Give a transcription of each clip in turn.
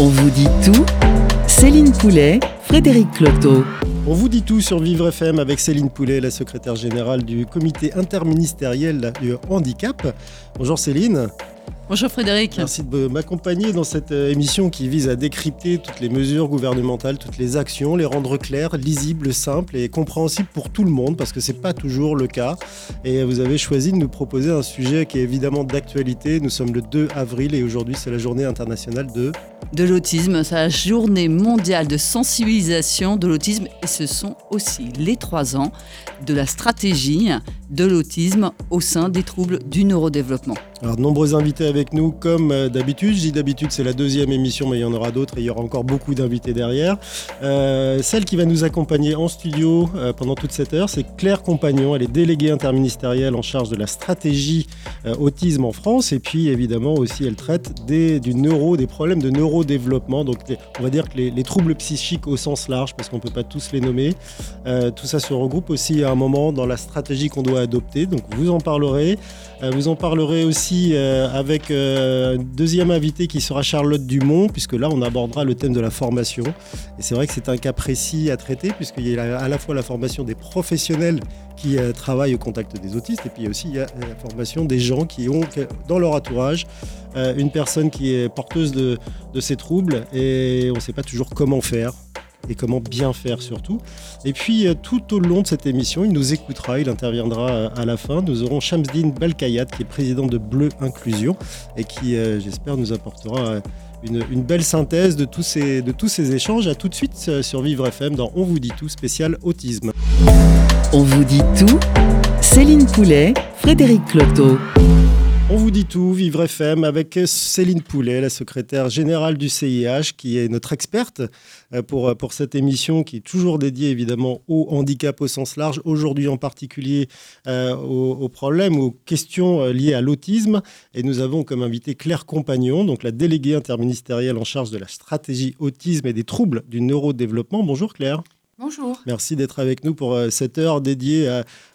On vous dit tout Céline Poulet, Frédéric Cloteau. On vous dit tout sur Vivre FM avec Céline Poulet, la secrétaire générale du comité interministériel du handicap. Bonjour Céline. Bonjour Frédéric. Merci de m'accompagner dans cette euh, émission qui vise à décrypter toutes les mesures gouvernementales, toutes les actions, les rendre claires, lisibles, simples et compréhensibles pour tout le monde parce que c'est pas toujours le cas. Et vous avez choisi de nous proposer un sujet qui est évidemment d'actualité. Nous sommes le 2 avril et aujourd'hui c'est la journée internationale de de l'autisme, c'est la journée mondiale de sensibilisation de l'autisme et ce sont aussi les trois ans de la stratégie de l'autisme au sein des troubles du neurodéveloppement. Alors, de nombreux invités avec nous, comme euh, d'habitude. Je dis d'habitude, c'est la deuxième émission, mais il y en aura d'autres et il y aura encore beaucoup d'invités derrière. Euh, celle qui va nous accompagner en studio euh, pendant toute cette heure, c'est Claire Compagnon. Elle est déléguée interministérielle en charge de la stratégie autisme en France. Et puis, évidemment, aussi, elle traite des, du neuro, des problèmes de neurodéveloppement. Donc, on va dire que les, les, troubles psychiques au sens large, parce qu'on ne peut pas tous les nommer. tout ça se regroupe aussi à un moment dans la stratégie qu'on doit adopter. Donc, vous en parlerez. vous en parlerez aussi euh, avec euh, un deuxième invité qui sera Charlotte Dumont, puisque là on abordera le thème de la formation. Et c'est vrai que c'est un cas précis à traiter, puisqu'il y a à la fois la formation des professionnels qui euh, travaillent au contact des autistes, et puis aussi il y a la formation des gens qui ont dans leur entourage une personne qui est porteuse de ces troubles, et on ne sait pas toujours comment faire et comment bien faire surtout. Et puis euh, tout au long de cette émission, il nous écoutera, il interviendra euh, à la fin. Nous aurons Shamsdine Balkayat qui est président de Bleu Inclusion et qui, euh, j'espère, nous apportera une, belle synthèse de tous, ces, de tous ces échanges. À tout de suite sur Vivre FM dans On vous dit tout spécial autisme. On vous dit tout Céline Poulet, Frédéric Cloteau. Vous dit tout, Vivre FM, avec Céline Poulet, la secrétaire générale du CIH, qui est notre experte euh, pour, pour cette émission qui est toujours dédiée évidemment au handicap au sens large, aujourd'hui en particulier euh, aux, problèmes, aux questions euh, liées à l'autisme. Et nous avons comme invité Claire Compagnon, donc la déléguée interministérielle en charge de la stratégie autisme et des troubles du neurodéveloppement. Bonjour Claire. Bonjour. Merci d'être avec nous pour cette heure dédiée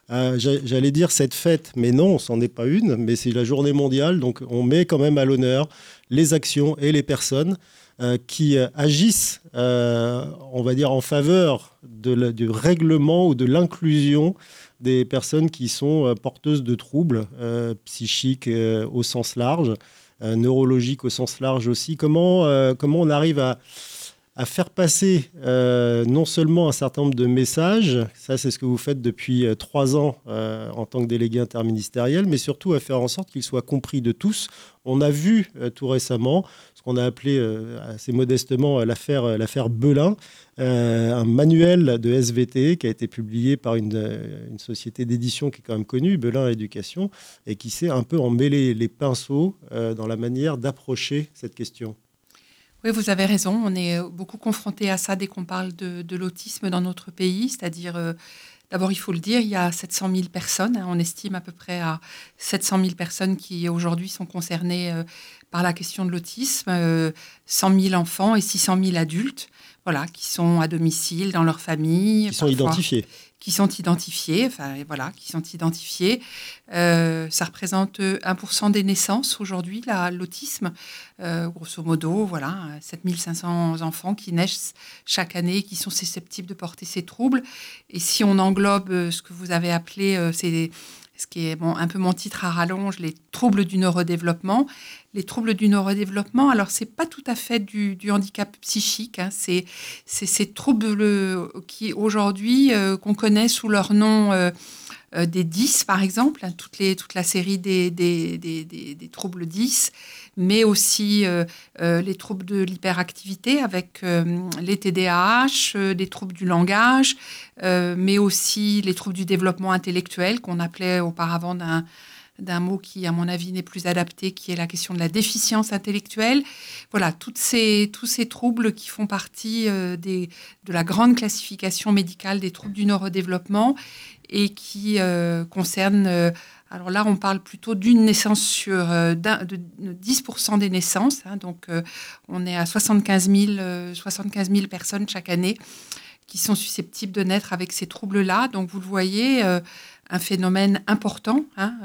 à, j'allais dire cette fête, mais non, ce n'en est pas une, mais c'est la journée mondiale, donc on met quand même à l'honneur les actions et les personnes euh, qui euh, agissent, euh, on va dire, en faveur du règlement ou de l'inclusion des personnes qui sont porteuses de troubles psychiques au sens large, neurologiques au sens large aussi. Comment, comment on arrive à à faire passer euh, non seulement un certain nombre de messages, ça c'est ce que vous faites depuis euh, trois ans euh, en tant que délégué interministériel, mais surtout à faire en sorte qu'ils soient compris de tous. On a vu tout récemment ce qu'on a appelé assez modestement l'affaire l'affaire Belin, un manuel de SVT qui a été publié par une, une société d'édition qui est quand même connue, Belin Éducation, et qui s'est un peu emmêlé les pinceaux dans la manière d'approcher cette question. Oui, vous avez raison. On est euh, beaucoup confronté à ça dès qu'on parle de, l'autisme dans notre pays. C'est-à-dire, euh, d'abord, il faut le dire, il y a 700 000 personnes. Hein. on estime à peu près à 700 000 personnes qui aujourd'hui sont concernées euh, par la question de l'autisme. 100 000 enfants et 600 000 adultes, voilà, qui sont à domicile dans leur famille. Qui sont identifiés qui sont identifiés, enfin voilà, qui sont identifiés. Euh, ça représente 1% des naissances aujourd'hui, l'autisme. Euh, grosso modo, voilà, 7500 enfants qui naissent chaque année, qui sont susceptibles de porter ces troubles. Et si on englobe euh, ce que vous avez appelé, c'est ce qui est bon, un peu mon titre à rallonge, les troubles du neurodéveloppement. Les troubles du neurodéveloppement, alors c'est pas tout à fait du, handicap psychique, hein, c'est ces troubles qui aujourd'hui euh, qu'on connaît sous leur nom euh, euh, des 10 par exemple, hein, toute la série des troubles 10 mais aussi euh, euh, les troubles de l'hyperactivité avec euh, les TDAH, des troubles du langage, mais aussi les troubles du développement intellectuel qu'on appelait auparavant d'un d'un mot qui, à mon avis, n'est plus adapté, qui est la question de la déficience intellectuelle. Voilà, toutes ces, tous ces troubles qui font partie des, de la grande classification médicale des troubles du neurodéveloppement et qui concernent alors là, on parle plutôt d'une naissance sur euh, de 10% des naissances. Hein. donc, euh, on est à 75 000, 75 000 personnes chaque année qui sont susceptibles de naître avec ces troubles-là. Donc, vous le voyez, euh, un phénomène important. Hein,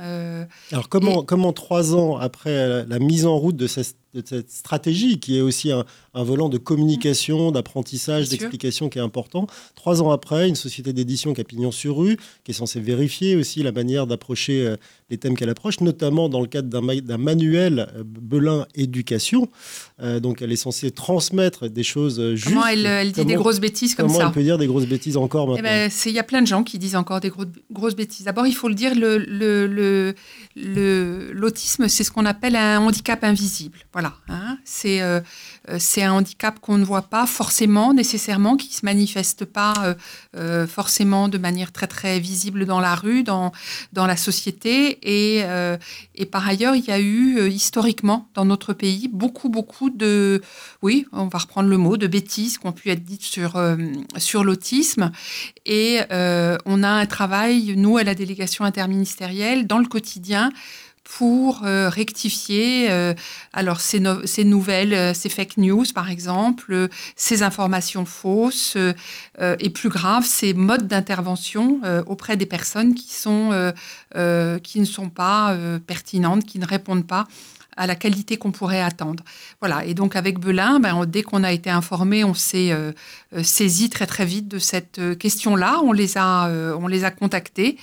Alors, comment, comment trois ans après la mise en route de cette de cette stratégie qui est aussi un, un volant de communication, d'apprentissage, Bien sûr. d'explication qui est important. Trois ans après, une société d'édition qui a pignon sur rue, qui est censée vérifier aussi la manière d'approcher euh, les thèmes qu'elle approche, notamment dans le cadre d'un ma- d'un manuel euh, Belin Éducation. Euh, donc elle est censée transmettre des choses justes. Comment elle, elle dit des Comment- grosses bêtises comme Comment ça elle peut dire des grosses bêtises encore Eh maintenant ben, Il y a plein de gens qui disent encore des gros- grosses bêtises. D'abord, il faut le dire, le- le- le- le- l'autisme, c'est ce qu'on appelle un handicap invisible. Voilà. Hein. C'est euh, euh, c'est un handicap qu'on ne voit pas forcément, nécessairement, qui ne se manifeste pas euh, forcément de manière très, très visible dans la rue, dans, dans la société. Et, et par ailleurs, il y a eu historiquement dans notre pays beaucoup, beaucoup de, oui, on va reprendre le mot, de bêtises qui ont pu être dites sur, sur l'autisme. Et on a un travail, nous, à la délégation interministérielle, dans le quotidien, pour euh, rectifier euh, alors ces, no- ces nouvelles, euh, ces fake news par exemple, ces informations fausses et plus grave ces modes d'intervention auprès des personnes qui sont qui ne sont pas pertinentes, qui ne répondent pas à la qualité qu'on pourrait attendre. Voilà. Et donc avec Belin, ben, dès qu'on a été informé, on s'est saisi très très vite de cette question-là. On on les a contactés.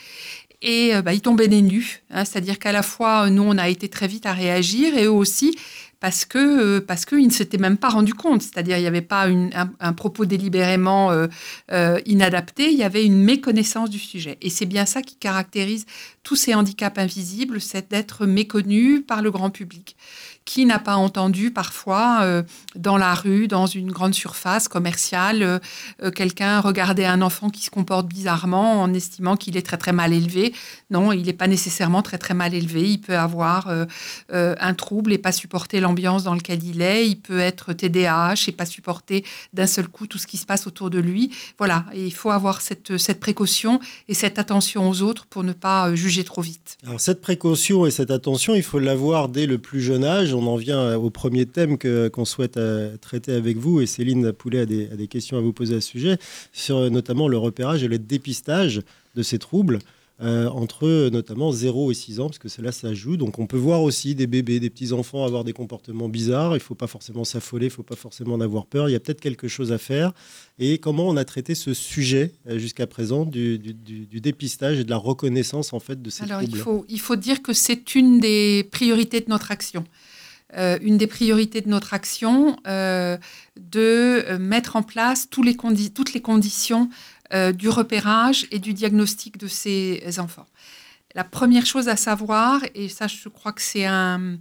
Et euh, bah, ils tombaient des nus, hein, c'est-à-dire qu'à la fois, nous, on a été très vite à réagir, et eux aussi, parce que euh, parce qu'ils ne s'étaient même pas rendus compte, c'est-à-dire il n'y avait pas un, propos délibérément euh, inadapté, il y avait une méconnaissance du sujet. Et c'est bien ça qui caractérise tous ces handicaps invisibles, c'est d'être méconnu par le grand public. Qui n'a pas entendu parfois euh, dans la rue, dans une grande surface commerciale, euh, euh, quelqu'un regarder un enfant qui se comporte bizarrement en estimant qu'il est très très mal élevé. Non, il n'est pas nécessairement très très mal élevé. Il peut avoir un trouble et pas supporter l'ambiance dans laquelle il est. Il peut être TDAH et pas supporter d'un seul coup tout ce qui se passe autour de lui. Voilà, et il faut avoir cette, cette précaution et cette attention aux autres pour ne pas juger trop vite. Alors cette précaution et cette attention, il faut l'avoir dès le plus jeune âge. On en vient euh, au premier thème qu'on souhaite euh, traiter avec vous. Et Céline Poulet a des, a des questions à vous poser à ce sujet, sur euh, notamment le repérage et le dépistage de ces troubles. euh, entre notamment 0 et 6 ans, parce que c'est là ça joue. Donc on peut voir aussi des bébés, des petits-enfants avoir des comportements bizarres. Il ne faut pas forcément s'affoler, il ne faut pas forcément en avoir peur. Il y a peut-être quelque chose à faire. Et comment on a traité ce sujet euh, jusqu'à présent du, du- du- du dépistage et de la reconnaissance en fait de ces Alors, il troubles? faut, il faut dire que c'est une des priorités de notre action. Euh, une des priorités de notre action, euh, de euh, mettre en place tous les toutes les conditions du repérage et du diagnostic de ces enfants. La première chose à savoir, et ça je crois que c'est un,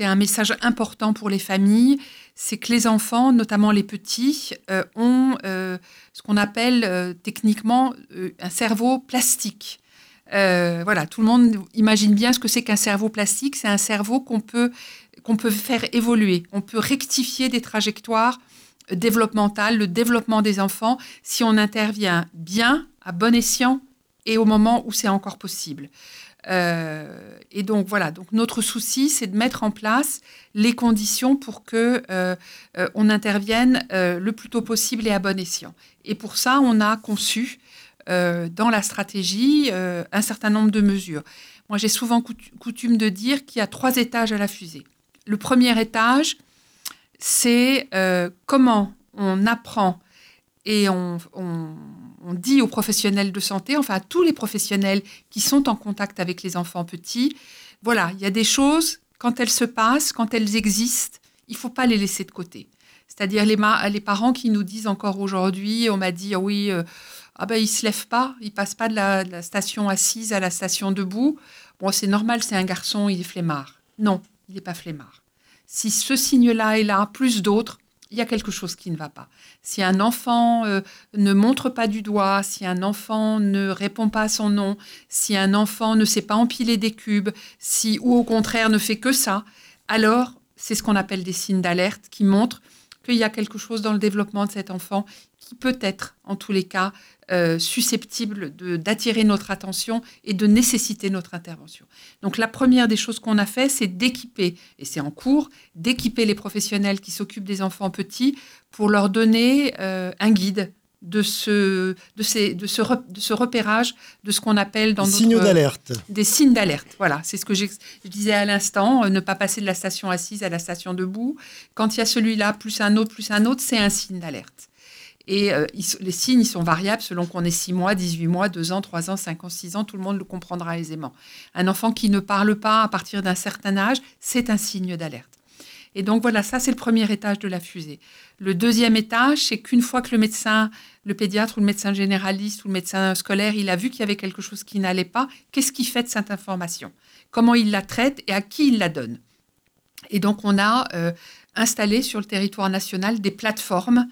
un message important pour les familles, c'est que les enfants, notamment les petits, ont ce qu'on appelle techniquement un cerveau plastique. Voilà, tout le monde imagine bien ce que c'est qu'un cerveau plastique. C'est un cerveau qu'on peut, qu'on peut faire évoluer. On peut rectifier des trajectoires développementales, le développement des enfants, si on intervient bien, à bon escient et au moment où c'est encore possible. Euh, et donc voilà, donc notre souci, c'est de mettre en place les conditions pour que euh, euh, on intervienne le plus tôt possible et à bon escient. Et pour ça, on a conçu dans la stratégie un certain nombre de mesures. Moi, j'ai souvent coutu- coutume de dire qu'il y a trois étages à la fusée. Le premier étage, c'est euh, comment on apprend et on, dit aux professionnels de santé, enfin à tous les professionnels qui sont en contact avec les enfants petits, voilà, il y a des choses, quand elles se passent, quand elles existent, il faut pas les laisser de côté. C'est-à-dire les, les parents qui nous disent encore aujourd'hui, on m'a dit, ah oui, euh, ah ben, il se lève pas, il passe pas de la, de la station assise à la station debout. Bon, c'est normal, c'est un garçon, il est flemmard. Non, il n'est pas flemmard. Si ce signe-là est là, plus d'autres, il y a quelque chose qui ne va pas. Si un enfant euh, ne montre pas du doigt, si un enfant ne répond pas à son nom, si un enfant ne sait pas empiler des cubes, si ou au contraire ne fait que ça, alors c'est ce qu'on appelle des signes d'alerte qui montrent qu'il y a quelque chose dans le développement de cet enfant qui peut être, en tous les cas, euh, susceptible de- d'attirer notre attention et de nécessiter notre intervention. Donc la première des choses qu'on a fait, c'est d'équiper, et c'est en cours, d'équiper les professionnels qui s'occupent des enfants petits pour leur donner euh, un guide de ce, de, ces, de, ce, de ce repérage de ce qu'on appelle dans Des notre... signaux d'alerte. Des signes d'alerte, voilà. C'est ce que je disais à l'instant, euh, ne pas passer de la station assise à la station debout. Quand il y a celui-là, plus un autre, plus un autre, c'est un signe d'alerte. Et euh, les signes, ils sont variables selon qu'on ait 6 mois, 18 mois, 2 ans, 3 ans, 5 ans, 6 ans, tout le monde le comprendra aisément. Un enfant qui ne parle pas à partir d'un certain âge, c'est un signe d'alerte. Et donc voilà, ça c'est le premier étage de la fusée. Le deuxième étage, c'est qu'une fois que le médecin, le pédiatre ou le médecin généraliste ou le médecin scolaire, il a vu qu'il y avait quelque chose qui n'allait pas, qu'est-ce qu'il fait de cette information? Comment il la traite et à qui il la donne? Et donc on a euh, installé sur le territoire national des plateformes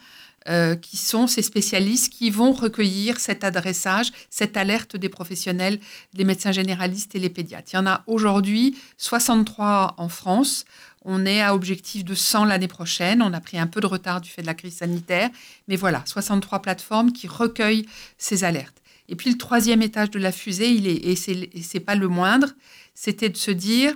euh, qui sont ces spécialistes qui vont recueillir cet adressage, cette alerte des professionnels, des médecins généralistes et les pédiatres. Il y en a aujourd'hui 63 en France. On est à objectif de 100 l'année prochaine. On a pris un peu de retard du fait de la crise sanitaire. Mais voilà, 63 plateformes qui recueillent ces alertes. Et puis le troisième étage de la fusée, il est, et c'est et c'est pas le moindre, c'était de se dire,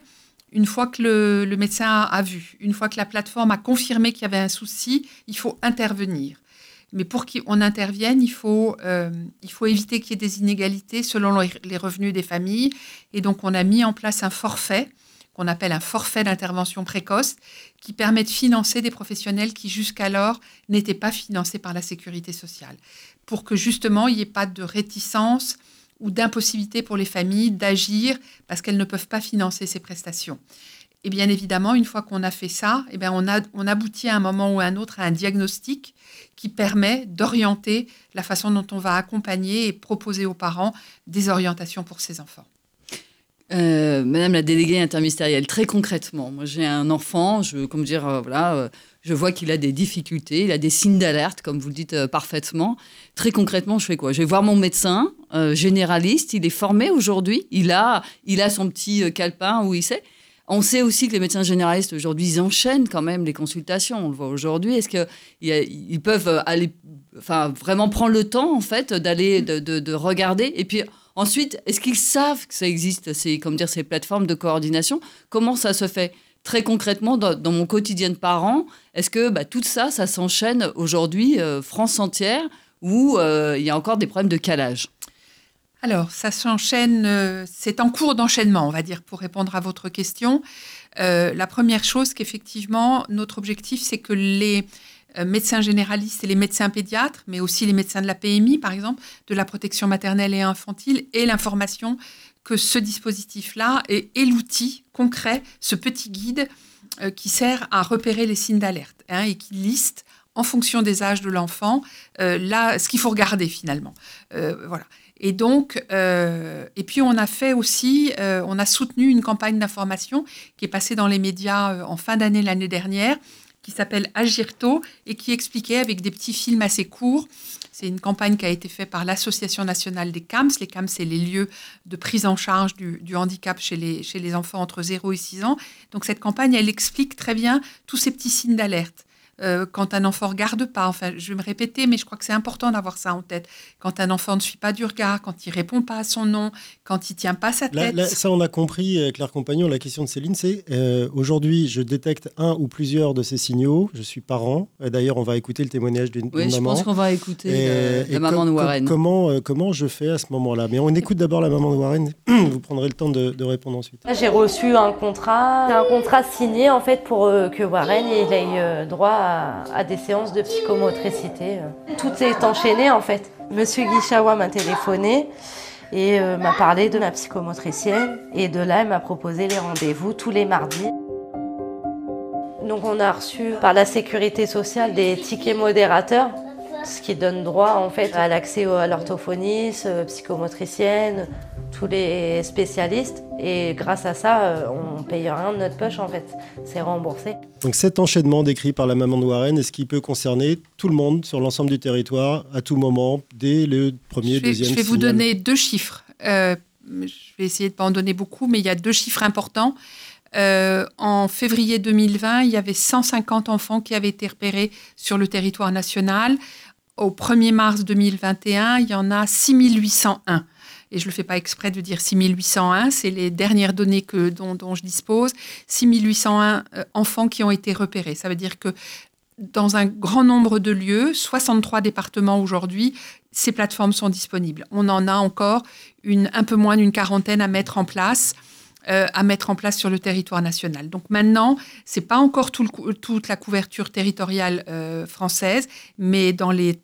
une fois que le, médecin a, vu, une fois que la plateforme a confirmé qu'il y avait un souci, il faut intervenir. Mais pour qu'on intervienne, il faut, euh, il faut éviter qu'il y ait des inégalités selon les revenus des familles. Et donc, on a mis en place un forfait qu'on appelle un forfait d'intervention précoce, qui permet de financer des professionnels qui jusqu'alors n'étaient pas financés par la sécurité sociale, pour que justement il n'y ait pas de réticence ou d'impossibilité pour les familles d'agir parce qu'elles ne peuvent pas financer ces prestations. Et bien évidemment, une fois qu'on a fait ça, eh bien on, a, on aboutit à un moment ou à un autre à un diagnostic qui permet d'orienter la façon dont on va accompagner et proposer aux parents des orientations pour ces enfants. Euh, Madame la déléguée interministérielle, très concrètement, moi j'ai un enfant, je, comme dire, euh, voilà, euh, je vois qu'il a des difficultés, il a des signes d'alerte, comme vous le dites euh, parfaitement. Très concrètement, je fais quoi? Je vais voir mon médecin euh, généraliste, il est formé aujourd'hui, il a, il a son petit euh, calepin où il sait. On sait aussi que les médecins généralistes aujourd'hui, ils enchaînent quand même les consultations. On le voit aujourd'hui. Est-ce qu'ils ils peuvent euh, aller, enfin, vraiment prendre le temps en fait d'aller, de, de- de regarder et puis Ensuite, est-ce qu'ils savent que ça existe, ces, comme dire, ces plateformes de coordination? Comment ça se fait? Très concrètement, dans, mon quotidien de parent, est-ce que bah, tout ça, ça s'enchaîne aujourd'hui, euh, France entière, où euh, il y a encore des problèmes de calage? Alors, ça s'enchaîne, euh, c'est en cours d'enchaînement, on va dire, pour répondre à votre question. La première chose qu'effectivement, notre objectif, c'est que les médecins généralistes et les médecins pédiatres, mais aussi les médecins de la PMI, par exemple, de la protection maternelle et infantile, aient l'information que ce dispositif-là est, est l'outil concret, ce petit guide euh, qui sert à repérer les signes d'alerte hein, et qui liste en fonction des âges de l'enfant, euh, là, ce qu'il faut regarder finalement. Euh, voilà. Et donc, et puis on a fait aussi, on a soutenu une campagne d'information qui est passée dans les médias en fin d'année l'année dernière, qui s'appelle Agir tôt et qui expliquait avec des petits films assez courts. C'est une campagne qui a été faite par l'Association nationale des CAMS. Les CAMS, c'est les lieux de prise en charge du, handicap chez les, chez les enfants entre 0 et 6 ans. Donc cette campagne, elle explique très bien tous ces petits signes d'alerte. Euh, quand un enfant regarde pas, enfin, je vais me répéter, mais je crois que c'est important d'avoir ça en tête. Quand un enfant ne suit pas du regard, quand il répond pas à son nom, quand il tient pas sa tête. là, ça, on a compris, euh, Claire Compagnon. La question de Céline, c'est euh, aujourd'hui, je détecte un ou plusieurs de ces signaux. Je suis parent. D'ailleurs, on va écouter le témoignage d'une d'une Oui, je maman. pense qu'on va écouter Et- euh, et la maman de com- Warren. comment, euh, comment je fais à ce moment-là? Mais on écoute d'abord la maman de Warren. Vous prendrez le temps de, de répondre ensuite. J'ai reçu un contrat, un contrat signé en fait pour euh, que Warren il ait droit à, à des séances de psychomotricité. Tout est enchaîné en fait. Monsieur Guichawa m'a téléphoné et euh, m'a parlé de ma psychomotricienne et de là elle m'a proposé les rendez-vous tous les mardis. Donc on a reçu par la sécurité sociale des tickets modérateurs, ce qui donne droit en fait à l'accès à l'orthophoniste, euh, psychomotricienne, tous les spécialistes. Et grâce à ça, euh, on paye rien de notre poche en fait. C'est remboursé. Donc cet enchaînement décrit par la maman de Warren, est-ce qu'il peut concerner tout le monde sur l'ensemble du territoire à tout moment, dès le premier, je vais, deuxième je vais vous donner deux chiffres. Euh, je vais essayer de ne pas en donner beaucoup, mais il y a deux chiffres importants. Euh, en février 2020, il y avait 150 enfants qui avaient été repérés sur le territoire national. Au 1er mars 2021, il y en a 6801. Et je ne le fais pas exprès de dire 6801, c'est les dernières données que, dont, je dispose. 6801 euh, enfants qui ont été repérés. Ça veut dire que dans un grand nombre de lieux, 63 départements aujourd'hui, ces plateformes sont disponibles. On en a encore une, un peu moins d'une quarantaine à mettre en place. Euh, à mettre en place sur le territoire national. Donc maintenant, c'est pas encore toute la couverture territoriale euh, française, mais dans les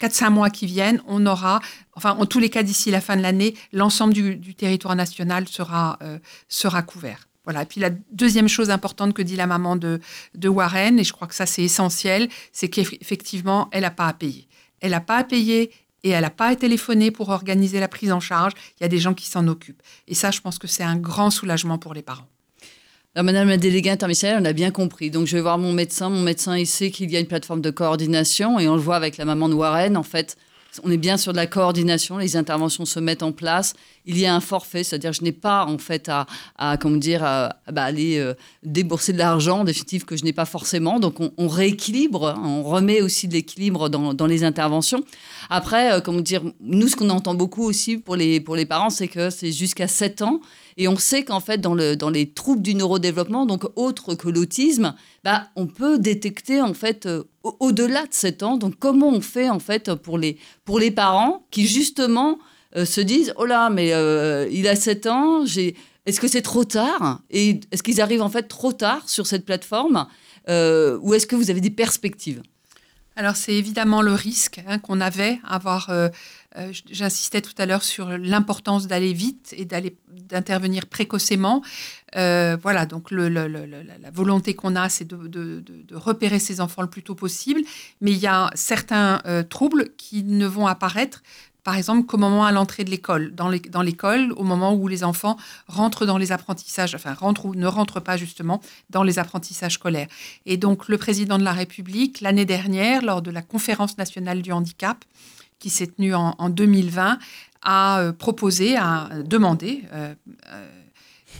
4-5 mois qui viennent, on aura, enfin en tous les cas d'ici la fin de l'année, l'ensemble du, territoire national sera, euh, sera couvert. Voilà. Et puis la deuxième chose importante que dit la maman de, de Warren, et je crois que ça c'est essentiel, c'est qu'effectivement, elle n'a pas à payer. Elle n'a pas à payer et elle n'a pas à téléphoner pour organiser la prise en charge. Il y a des gens qui s'en occupent. Et ça, je pense que c'est un grand soulagement pour les parents. Madame la déléguée interministérielle, on a bien compris. Donc, je vais voir mon médecin. Mon médecin, il sait qu'il y a une plateforme de coordination et on le voit avec la maman de Warren. En fait, on est bien sur de la coordination, les interventions se mettent en place. Il y a un forfait, c'est-à-dire je n'ai pas en fait à, à comment dire, à, bah, aller euh, débourser de l'argent en définitive que je n'ai pas forcément. Donc on, on rééquilibre, hein, on remet aussi de l'équilibre dans, dans, les interventions. Après, euh, comment dire, nous ce qu'on entend beaucoup aussi pour les, pour les parents, c'est que c'est jusqu'à 7 ans. Et on sait qu'en fait, dans, le, dans les troubles du neurodéveloppement, donc autres que l'autisme, bah, on peut détecter en fait euh, au-delà de 7 ans. Donc comment on fait en fait pour les, pour les parents qui justement euh, se disent oh là mais euh, il a 7 ans, est-ce que c'est trop tard? Et est-ce qu'ils arrivent en fait trop tard sur cette plateforme euh, ou est-ce que vous avez des perspectives? Alors c'est évidemment le risque hein, qu'on avait à avoir. Euh, J'insistais tout à l'heure sur l'importance d'aller vite et d'aller d'intervenir précocement. Euh, voilà, donc la volonté qu'on a, c'est de, repérer ces enfants le plus tôt possible. Mais il y a certains euh, troubles qui ne vont apparaître par exemple, qu'au moment à l'entrée de l'école, dans l'école, au moment où les enfants rentrent dans les apprentissages, enfin rentrent ou ne rentrent pas justement dans les apprentissages scolaires. Et donc, le président de la République, l'année dernière, lors de la conférence nationale du handicap, qui s'est tenue en, en, 2020, a euh, proposé, a demandé euh, euh,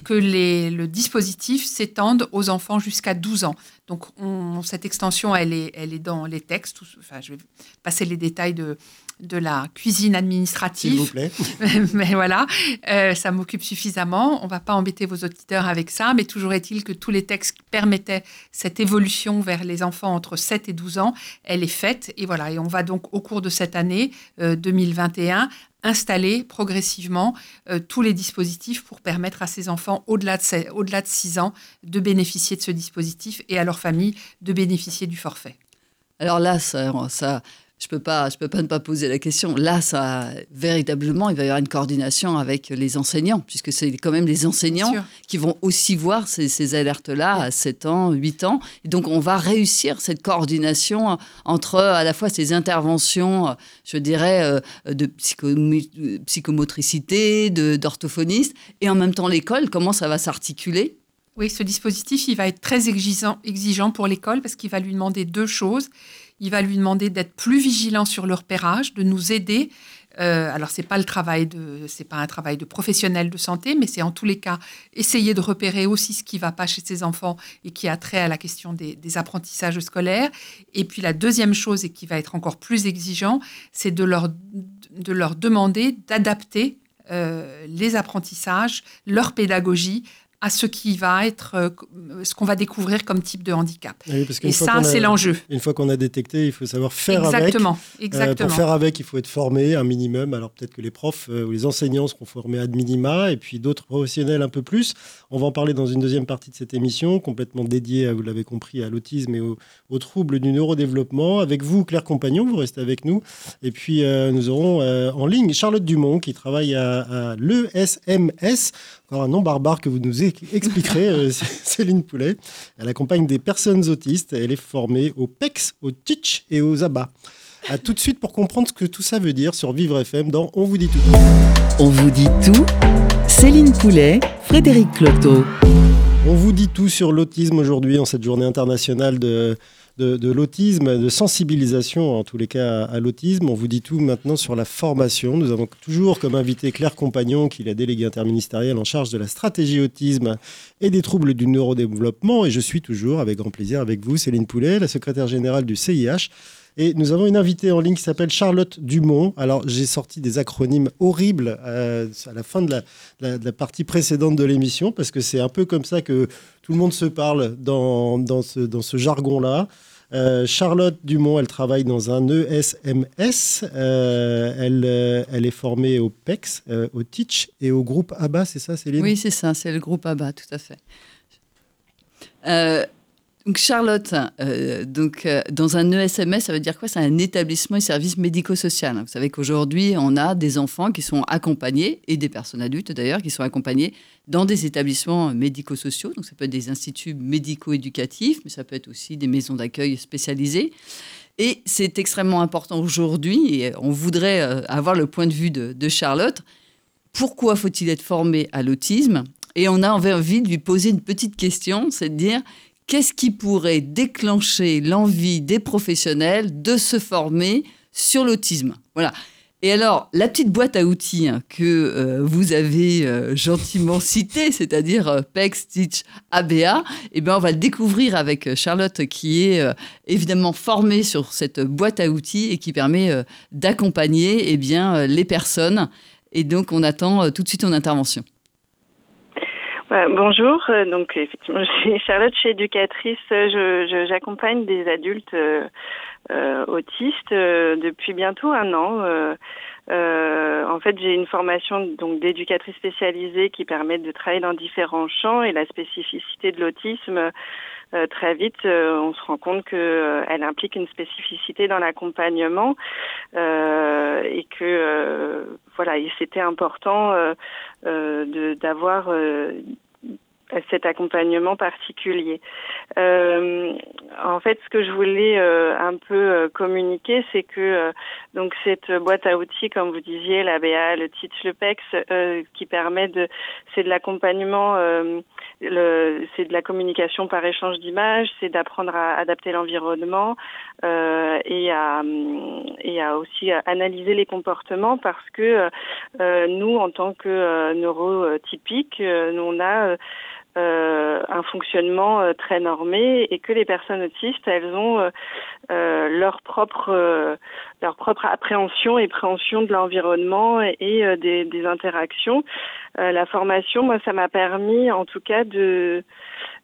que les, le dispositif s'étende aux enfants jusqu'à 12 ans. Donc, on, cette extension, elle est, elle est dans les textes. Enfin, je vais passer les détails de, de la cuisine administrative. S'il vous plaît. mais voilà, euh, ça m'occupe suffisamment. On va pas embêter vos auditeurs avec ça, mais toujours est-il que tous les textes qui permettaient cette évolution vers les enfants entre 7 et 12 ans, elle est faite. Et voilà, et on va donc au cours de cette année euh, 2021 installer progressivement euh, tous les dispositifs pour permettre à ces enfants au-delà de, au-delà de 6 ans de bénéficier de ce dispositif et à leur famille de bénéficier du forfait. Alors là, ça, ça je peux pas, je peux pas ne pas poser la question. Là, ça, véritablement, il va y avoir une coordination avec les enseignants, puisque c'est quand même les enseignants qui vont aussi voir ces, ces alertes-là à 7 ans, 8 ans. Et donc, on va réussir cette coordination entre à la fois ces interventions, je dirais, euh, de psycho, psychomotricité, d'orthophonistes, et en même temps l'école, comment ça va s'articuler oui, ce dispositif, il va être très exigeant, exigeant pour l'école parce qu'il va lui demander deux choses il va lui demander d'être plus vigilant sur le repérage, de nous aider. Euh, alors c'est pas le travail de, c'est pas un travail de professionnel de santé, mais c'est en tous les cas essayer de repérer aussi ce qui va pas chez ses enfants et qui a trait à la question des, apprentissages scolaires. Et puis la deuxième chose et qui va être encore plus exigeant, c'est de leur de leur demander d'adapter euh, les apprentissages, leur pédagogie à ce qui va être, euh, ce qu'on va découvrir comme type de handicap. Oui, et ça, c'est l'enjeu. Une fois qu'on a détecté, il faut savoir faire exactement, avec. Exactement. Euh, pour faire avec, il faut être formé un minimum. Alors peut-être que les profs euh, ou les enseignants seront formés à minima, et puis d'autres professionnels un peu plus. On va en parler dans une deuxième partie de cette émission, complètement dédiée, vous l'avez compris, à l'autisme et aux, troubles du neurodéveloppement. Avec vous, Claire Compagnon, vous restez avec nous. Et puis euh, nous aurons euh, en ligne Charlotte Dumont, qui travaille à, à l'ESMS encore un nom barbare que vous nous expliquerez, euh, Céline Poulet. Elle accompagne des personnes autistes. Elle est formée au PEX, au TITCH et aux ABA. A tout de suite pour comprendre ce que tout ça veut dire sur Vivre FM dans On vous dit tout. On vous dit tout. Céline Poulet, Frédéric Cloteau. On vous dit tout sur l'autisme aujourd'hui en cette journée internationale de, de, l'autisme, de sensibilisation en tous les cas à, l'autisme. On vous dit tout maintenant sur la formation. Nous avons toujours comme invité Claire Compagnon, qui est la déléguée interministérielle en charge de la stratégie autisme et des troubles du neurodéveloppement. Et je suis toujours avec grand plaisir avec vous, Céline Poulet, la secrétaire générale du CIH. Et nous avons une invitée en ligne qui s'appelle Charlotte Dumont. Alors, j'ai sorti des acronymes horribles euh, à la fin de la, de la partie précédente de l'émission, parce que c'est un peu comme ça que tout le monde se parle dans, dans ce, dans ce jargon-là. Charlotte Dumont, elle travaille dans un ESMS. elle, elle est formée au PEX, au TEACH et au groupe ABA, c'est ça Céline? Oui, c'est ça, c'est le groupe ABA, tout à fait. Donc Charlotte, euh, donc, euh, dans un ESMS, ça veut dire quoi? C'est un établissement et service médico-social. Vous savez qu'aujourd'hui, on a des enfants qui sont accompagnés, et des personnes adultes d'ailleurs, qui sont accompagnés dans des établissements médico-sociaux. Donc ça peut être des instituts médico-éducatifs, mais ça peut être aussi des maisons d'accueil spécialisées. Et c'est extrêmement important aujourd'hui, et on voudrait euh, avoir le point de vue de, de Charlotte. Pourquoi faut-il être formé à l'autisme? Et on a envie de lui poser une petite question, c'est de dire qu'est-ce qui pourrait déclencher l'envie des professionnels de se former sur l'autisme? Voilà. Et alors, la petite boîte à outils hein, que euh, vous avez euh, gentiment citée, c'est-à-dire euh, Stitch, ABA, eh bien, on va le découvrir avec Charlotte qui est évidemment formée sur cette boîte à outils et qui permet d'accompagner eh bien, les personnes. Et donc, on attend tout de suite ton intervention bonjour, euh, donc effectivement, je suis Charlotte, je suis éducatrice. Je, j'accompagne des adultes euh, euh autistes euh, depuis bientôt un an. en fait, j'ai une formation donc d'éducatrice spécialisée qui permet de travailler dans différents champs et la spécificité de l'autisme. Très vite, on se rend compte que elle implique une spécificité dans l'accompagnement et que voilà, c'était important de d'avoir cet accompagnement particulier. Euh, en fait, ce que je voulais euh, un peu euh, communiquer, c'est que donc cette boîte à outils, comme vous disiez, la BA, le TITS, le PEX, qui permet de, c'est de l'accompagnement, le, c'est de la communication par échange d'images, c'est d'apprendre à adapter l'environnement et à et à aussi analyser les comportements parce que nous, en tant que neurotypiques, on a euh, un fonctionnement euh, très normé et que les personnes autistes, elles ont euh, leur propre leur propre appréhension et préhension de l'environnement et, des, des, interactions. la formation, moi, ça m'a permis, en tout cas, de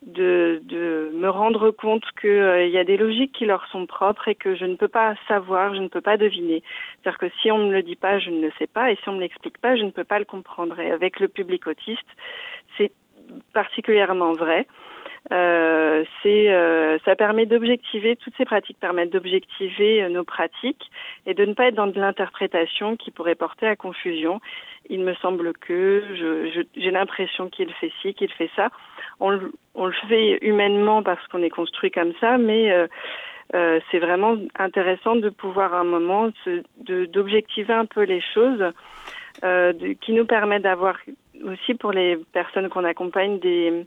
de, de me rendre compte qu'il y a des logiques qui leur sont propres et que je ne peux pas savoir, je ne peux pas deviner. C'est-à-dire que si on ne me le dit pas, je ne le sais pas, et si on ne me l'explique pas, je ne peux pas le comprendre. Et avec le public autiste, c'est particulièrement vrai. Euh, c'est, euh, ça permet d'objectiver, toutes ces pratiques permettent d'objectiver euh, nos pratiques et de ne pas être dans de l'interprétation qui pourrait porter à confusion. Il me semble que j'ai l'impression qu'il fait ci, qu'il fait ça. On, le fait humainement parce qu'on est construit comme ça, mais c'est vraiment intéressant de pouvoir à un moment d'objectiver un peu les choses, qui nous permet d'avoir aussi pour les personnes qu'on accompagne des,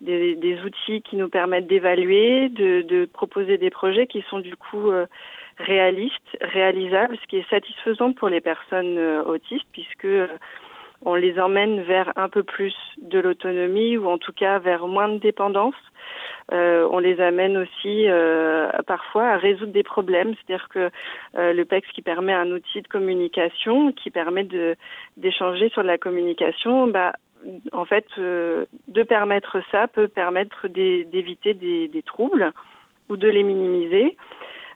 des, des, outils qui nous permettent d'évaluer, de, de, proposer des projets qui sont du coup euh, réalistes, réalisables, ce qui est satisfaisant pour les personnes euh, autistes puisque euh, on les emmène vers un peu plus de l'autonomie ou en tout cas vers moins de dépendance. Euh, on les amène aussi euh, parfois à résoudre des problèmes, c'est-à-dire que euh, le PEX qui permet un outil de communication, qui permet de d'échanger sur la communication, bah en fait, de permettre ça peut permettre d'éviter des, troubles ou de les minimiser.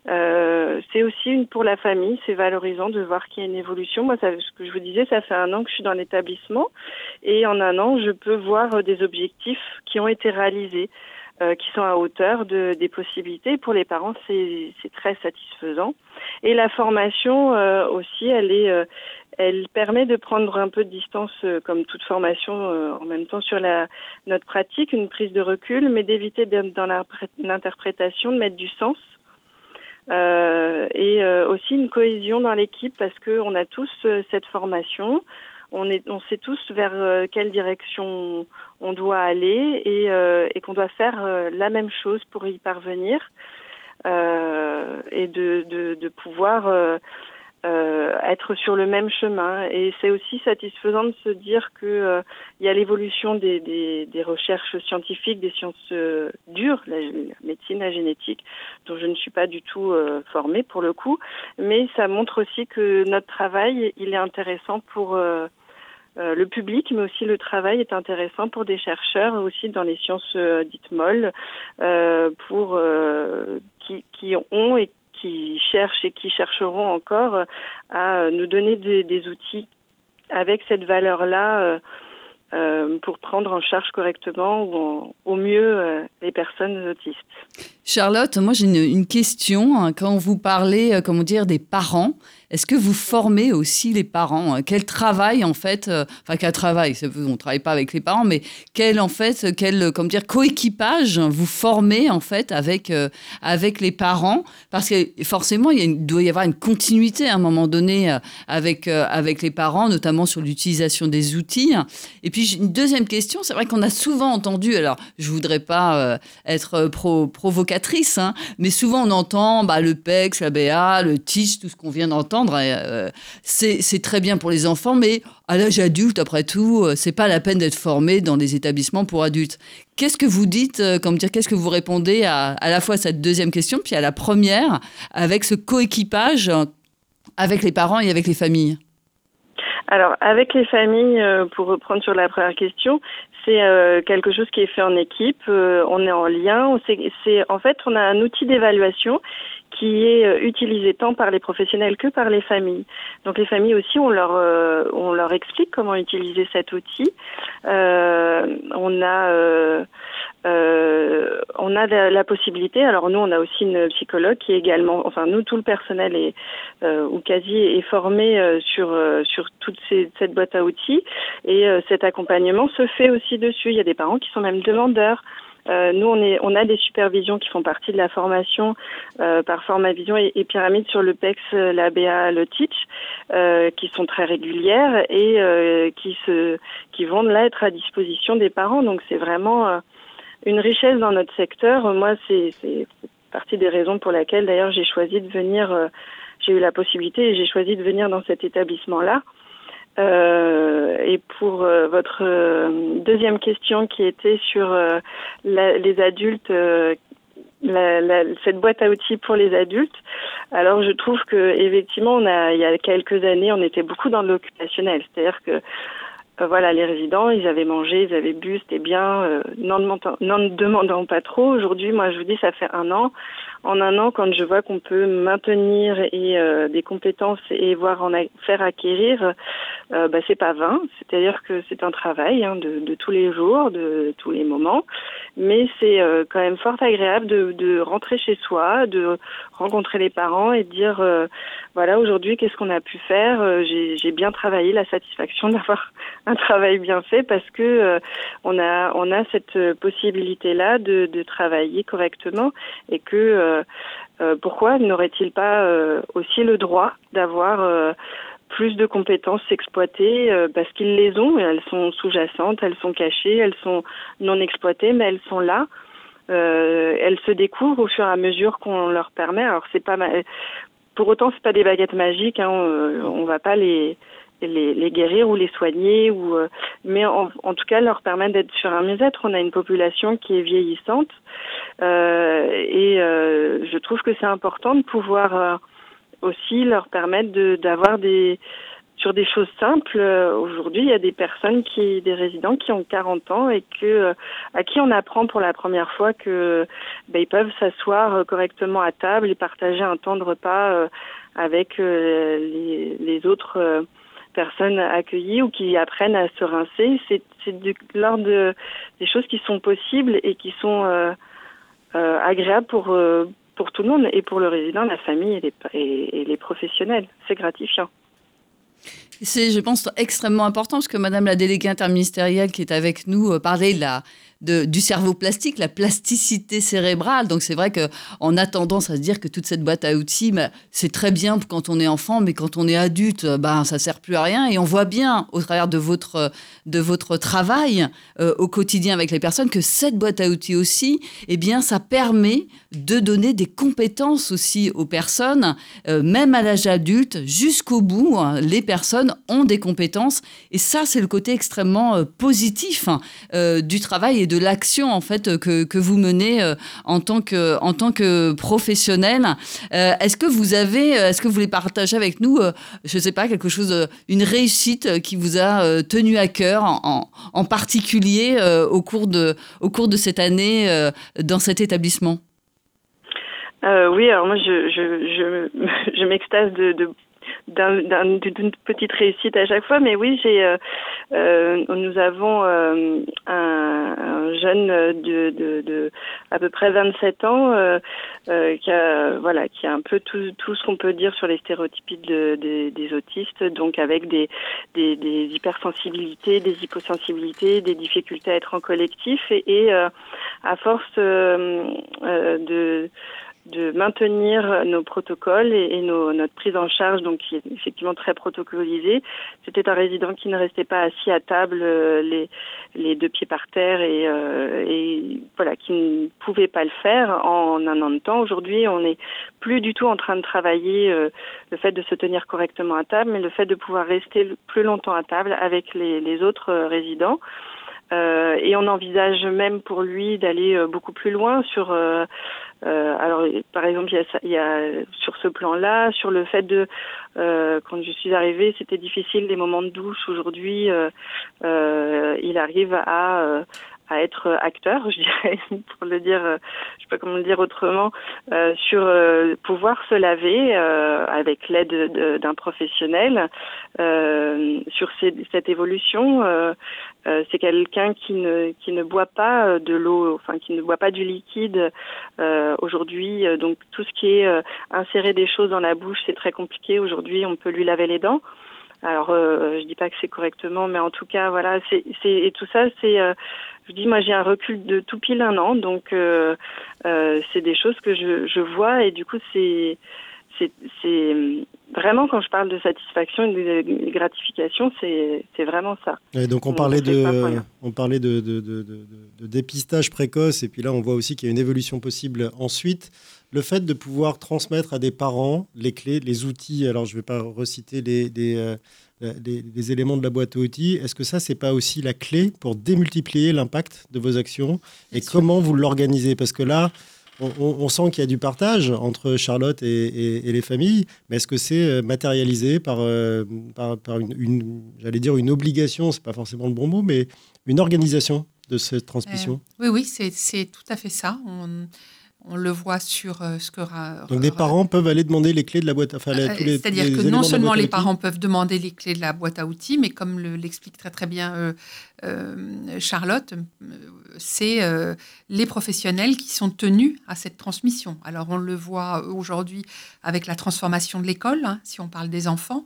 C'est aussi une pour la famille, c'est valorisant de voir qu'il y a une évolution. Moi, ça, ce que je vous disais, ça fait un an que je suis dans l'établissement et en un an, je peux voir des objectifs qui ont été réalisés. Euh, qui sont à hauteur de, des possibilités. Pour les parents, c'est très satisfaisant. Et la formation euh, aussi, elle est, euh, elle permet de prendre un peu de distance, comme toute formation, en même temps sur la, notre pratique, une prise de recul, mais d'éviter d'être dans l'interprétation, de mettre du sens. et aussi une cohésion dans l'équipe parce qu'on a tous cette formation on, sait tous vers euh, quelle direction on doit aller et, euh, qu'on doit faire euh, la même chose pour y parvenir et de, pouvoir être sur le même chemin. Et c'est aussi satisfaisant de se dire que il y a l'évolution des, recherches scientifiques, des sciences dures, la, médecine, la génétique, dont je ne suis pas du tout formée pour le coup, mais ça montre aussi que notre travail, il est intéressant pour euh, le public, mais aussi le travail est intéressant pour des chercheurs aussi dans les sciences euh, dites molles, euh, pour qui, ont et qui cherchent et qui chercheront encore à nous donner des, outils avec cette valeur-là pour prendre en charge correctement ou au mieux les personnes autistes. Charlotte, moi j'ai une, question. Hein. Quand vous parlez, comment dire, des parents, est-ce que vous formez aussi les parents Quel travail en fait, euh, enfin quel travail, on ne travaille pas avec les parents, mais quel en fait, quel comme dire coéquipage vous formez en fait avec euh, avec les parents? Parce que forcément il, doit y avoir une continuité à un moment donné euh, avec avec les parents, notamment sur l'utilisation des outils. Et puis une deuxième question, c'est vrai qu'on a souvent entendu, alors je voudrais pas être provocatrice, hein, mais souvent on entend bah, le PEX, la BA, le TIS, tout ce qu'on vient d'entendre euh, c'est très bien pour les enfants, mais à l'âge adulte, après tout, euh, c'est pas la peine d'être formé dans des établissements pour adultes. Qu'est-ce que vous dites, euh, comme dire, qu'est-ce que vous répondez à, à la fois à cette deuxième question, puis à la première, avec ce coéquipage avec les parents et avec les familles? Alors, avec les familles, pour reprendre sur la première question, c'est quelque chose qui est fait en équipe. on est en lien. En fait, on a un outil d'évaluation qui est euh, utilisé tant par les professionnels que par les familles. Donc les familles aussi, on leur euh, on leur explique comment utiliser cet outil. Euh, on a euh, euh on a la, possibilité. Alors nous, on a aussi une psychologue qui est également, enfin nous, tout le personnel est ou quasi est formé sur sur toute ces, cette boîte à outils et cet accompagnement se fait aussi dessus. Il y a des parents qui sont même demandeurs. Euh, nous, on, est, on a des supervisions qui font partie de la formation euh, par Formavision et, et Pyramide sur le PEX, euh, la BA, le Teach, euh, qui sont très régulières et euh, qui, se, qui vont là être à disposition des parents. Donc, c'est vraiment une richesse dans notre secteur. Moi, c'est partie des raisons pour lesquelles, d'ailleurs, j'ai choisi de venir. j'ai eu la possibilité et j'ai choisi de venir dans cet établissement-là. Euh, et pour euh, votre euh, deuxième question qui était sur les adultes, la, la, cette boîte à outils pour les adultes, alors je trouve que effectivement, on a, il y a quelques années, on était beaucoup dans l'occupationnel, c'est-à-dire que voilà, les résidents, ils avaient mangé, ils avaient bu, c'était bien, n'en demandant pas trop. Aujourd'hui, moi, je vous dis, ça fait un an en un an, quand je vois qu'on peut maintenir euh, des compétences et voir en faire acquérir, euh, bah, c'est pas vain. C'est-à-dire que c'est un travail hein, de, tous les jours, de, tous les moments, mais c'est euh, quand même fort agréable de, rentrer chez soi, de rencontrer les parents et de dire euh, voilà aujourd'hui qu'est-ce qu'on a pu faire? J'ai bien travaillé, la satisfaction d'avoir un travail bien fait parce que on a on a cette possibilité là de, travailler correctement et que pourquoi n'aurait-il pas euh, aussi le droit d'avoir plus de compétences exploitées parce qu'ils les ont, elles sont sous-jacentes, elles sont cachées, elles sont non exploitées, mais elles sont là. elles se découvrent au fur et à mesure qu'on leur permet. Alors c'est pas pour autant c'est pas des baguettes magiques, hein, on, on va pas les les, guérir ou les soigner, ou, euh, mais en, tout cas leur permettre d'être sur un mieux-être. On a une population qui est vieillissante euh, et euh, je trouve que c'est important de pouvoir aussi leur permettre d'avoir des sur des choses simples. Aujourd'hui, il y a des personnes qui, des résidents qui ont 40 ans et que à qui on apprend pour la première fois que ben, ils peuvent s'asseoir correctement à table et partager un temps de repas avec les, les, autres personnes accueillies ou qui apprennent à se rincer. C'est l'ordre de, des choses qui sont possibles et qui sont euh, euh, agréables pour, euh, pour tout le monde et pour le résident, la famille et les, et les professionnels. C'est gratifiant. C'est, je pense, extrêmement important parce que Madame la déléguée interministérielle qui est avec nous parlait de la, du cerveau plastique, la plasticité cérébrale. Donc c'est vrai qu'on a tendance à se dire que toute cette boîte à outils, bah, c'est très bien quand on est enfant, mais quand on est adulte, ben ça sert plus à rien. Et on voit bien au travers de votre, de votre travail euh, au quotidien avec les personnes que cette boîte à outils aussi, eh bien, ça permet de donner des compétences aussi aux personnes, euh, même à l'âge adulte, jusqu'au bout. Hein, les personnes ont des compétences. Et ça, c'est le côté extrêmement euh, positif hein, du travail et de de l'action en fait que, que vous menez euh, en tant que en tant que professionnel. Euh, est-ce que vous avez, est-ce que vous voulez partager avec nous, euh, je sais pas, quelque chose, une réussite qui vous a tenu à cœur en, en particulier au cours de au cours de cette année dans cet établissement? oui, alors moi je, je, je, m'extase de d'une petite réussite à chaque fois. Mais oui, j'ai, euh, euh, nous avons euh, un, jeune de, de, de, à peu près 27 ans qui a voilà qui a un peu tout, tout ce qu'on peut dire sur les stéréotypes de, des autistes, donc avec des, des, des, hypersensibilités, des hyposensibilités, des difficultés à être en collectif et, et à force de de maintenir nos protocoles et, nos, notre prise en charge, donc qui est effectivement très protocolisée. C'était un résident qui ne restait pas assis à table, euh, les, les deux pieds par terre, et, euh, et, voilà, qui ne pouvait pas le faire en un an de temps. Aujourd'hui, on n'est plus du tout en train de travailler euh, le fait de se tenir correctement à table, mais le fait de pouvoir rester plus longtemps à table avec les, les autres résidents. Euh, et on envisage même pour lui d'aller euh, beaucoup plus loin sur euh, euh, alors, par exemple, il y, a, il y a, sur ce plan-là, sur le fait de, euh, quand je suis arrivée, c'était difficile les moments de douche. Aujourd'hui, euh, il arrive à à être acteur, je dirais, pour le dire, euh, je sais pas comment le dire autrement, euh, sur euh, pouvoir se laver euh, avec l'aide d'un professionnel. Euh, sur cette évolution, c'est quelqu'un qui ne qui ne boit pas de l'eau, enfin qui ne boit pas du liquide aujourd'hui. Donc tout ce qui est insérer des choses dans la bouche, c'est très compliqué. Aujourd'hui, on peut lui laver les dents. Alors, euh, je dis pas que c'est correctement, mais en tout cas, voilà, c'est et tout ça, c'est je dis, moi, j'ai un recul de tout pile un an, donc euh, euh, c'est des choses que je, je vois et du coup, c'est c'est vraiment quand je parle de satisfaction et de gratification, c'est vraiment ça. Et donc on parlait de on parlait de, de, dépistage précoce et puis là on voit aussi qu'il y a une évolution possible ensuite. Le fait de pouvoir transmettre à des parents les clés, les outils. Alors je ne vais pas reciter les, les, euh, les, éléments de la boîte à outils. Est-ce que ça, c'est pas aussi la clé pour démultiplier l'impact de vos actions Et comment vous l'organisez? Parce que là, on, sent qu'il y a du partage entre Charlotte et, les familles, mais est-ce que c'est euh, matérialisé par, euh, par, une, j'allais dire une obligation, c'est pas forcément le bon mot, mais une organisation de cette transmission? Oui, oui, c'est tout à fait ça. On, on le voit sur euh, ce que. Donc des parents peuvent aller demander les clés de la boîte. Enfin, euh, C'est-à-dire que non seulement les parents peuvent demander les clés de la boîte à outils, mais comme l'explique très très bien euh, Charlotte, c'est les professionnels qui sont tenus à cette transmission. Alors on le voit aujourd'hui avec la transformation de l'école, hein, si on parle des enfants,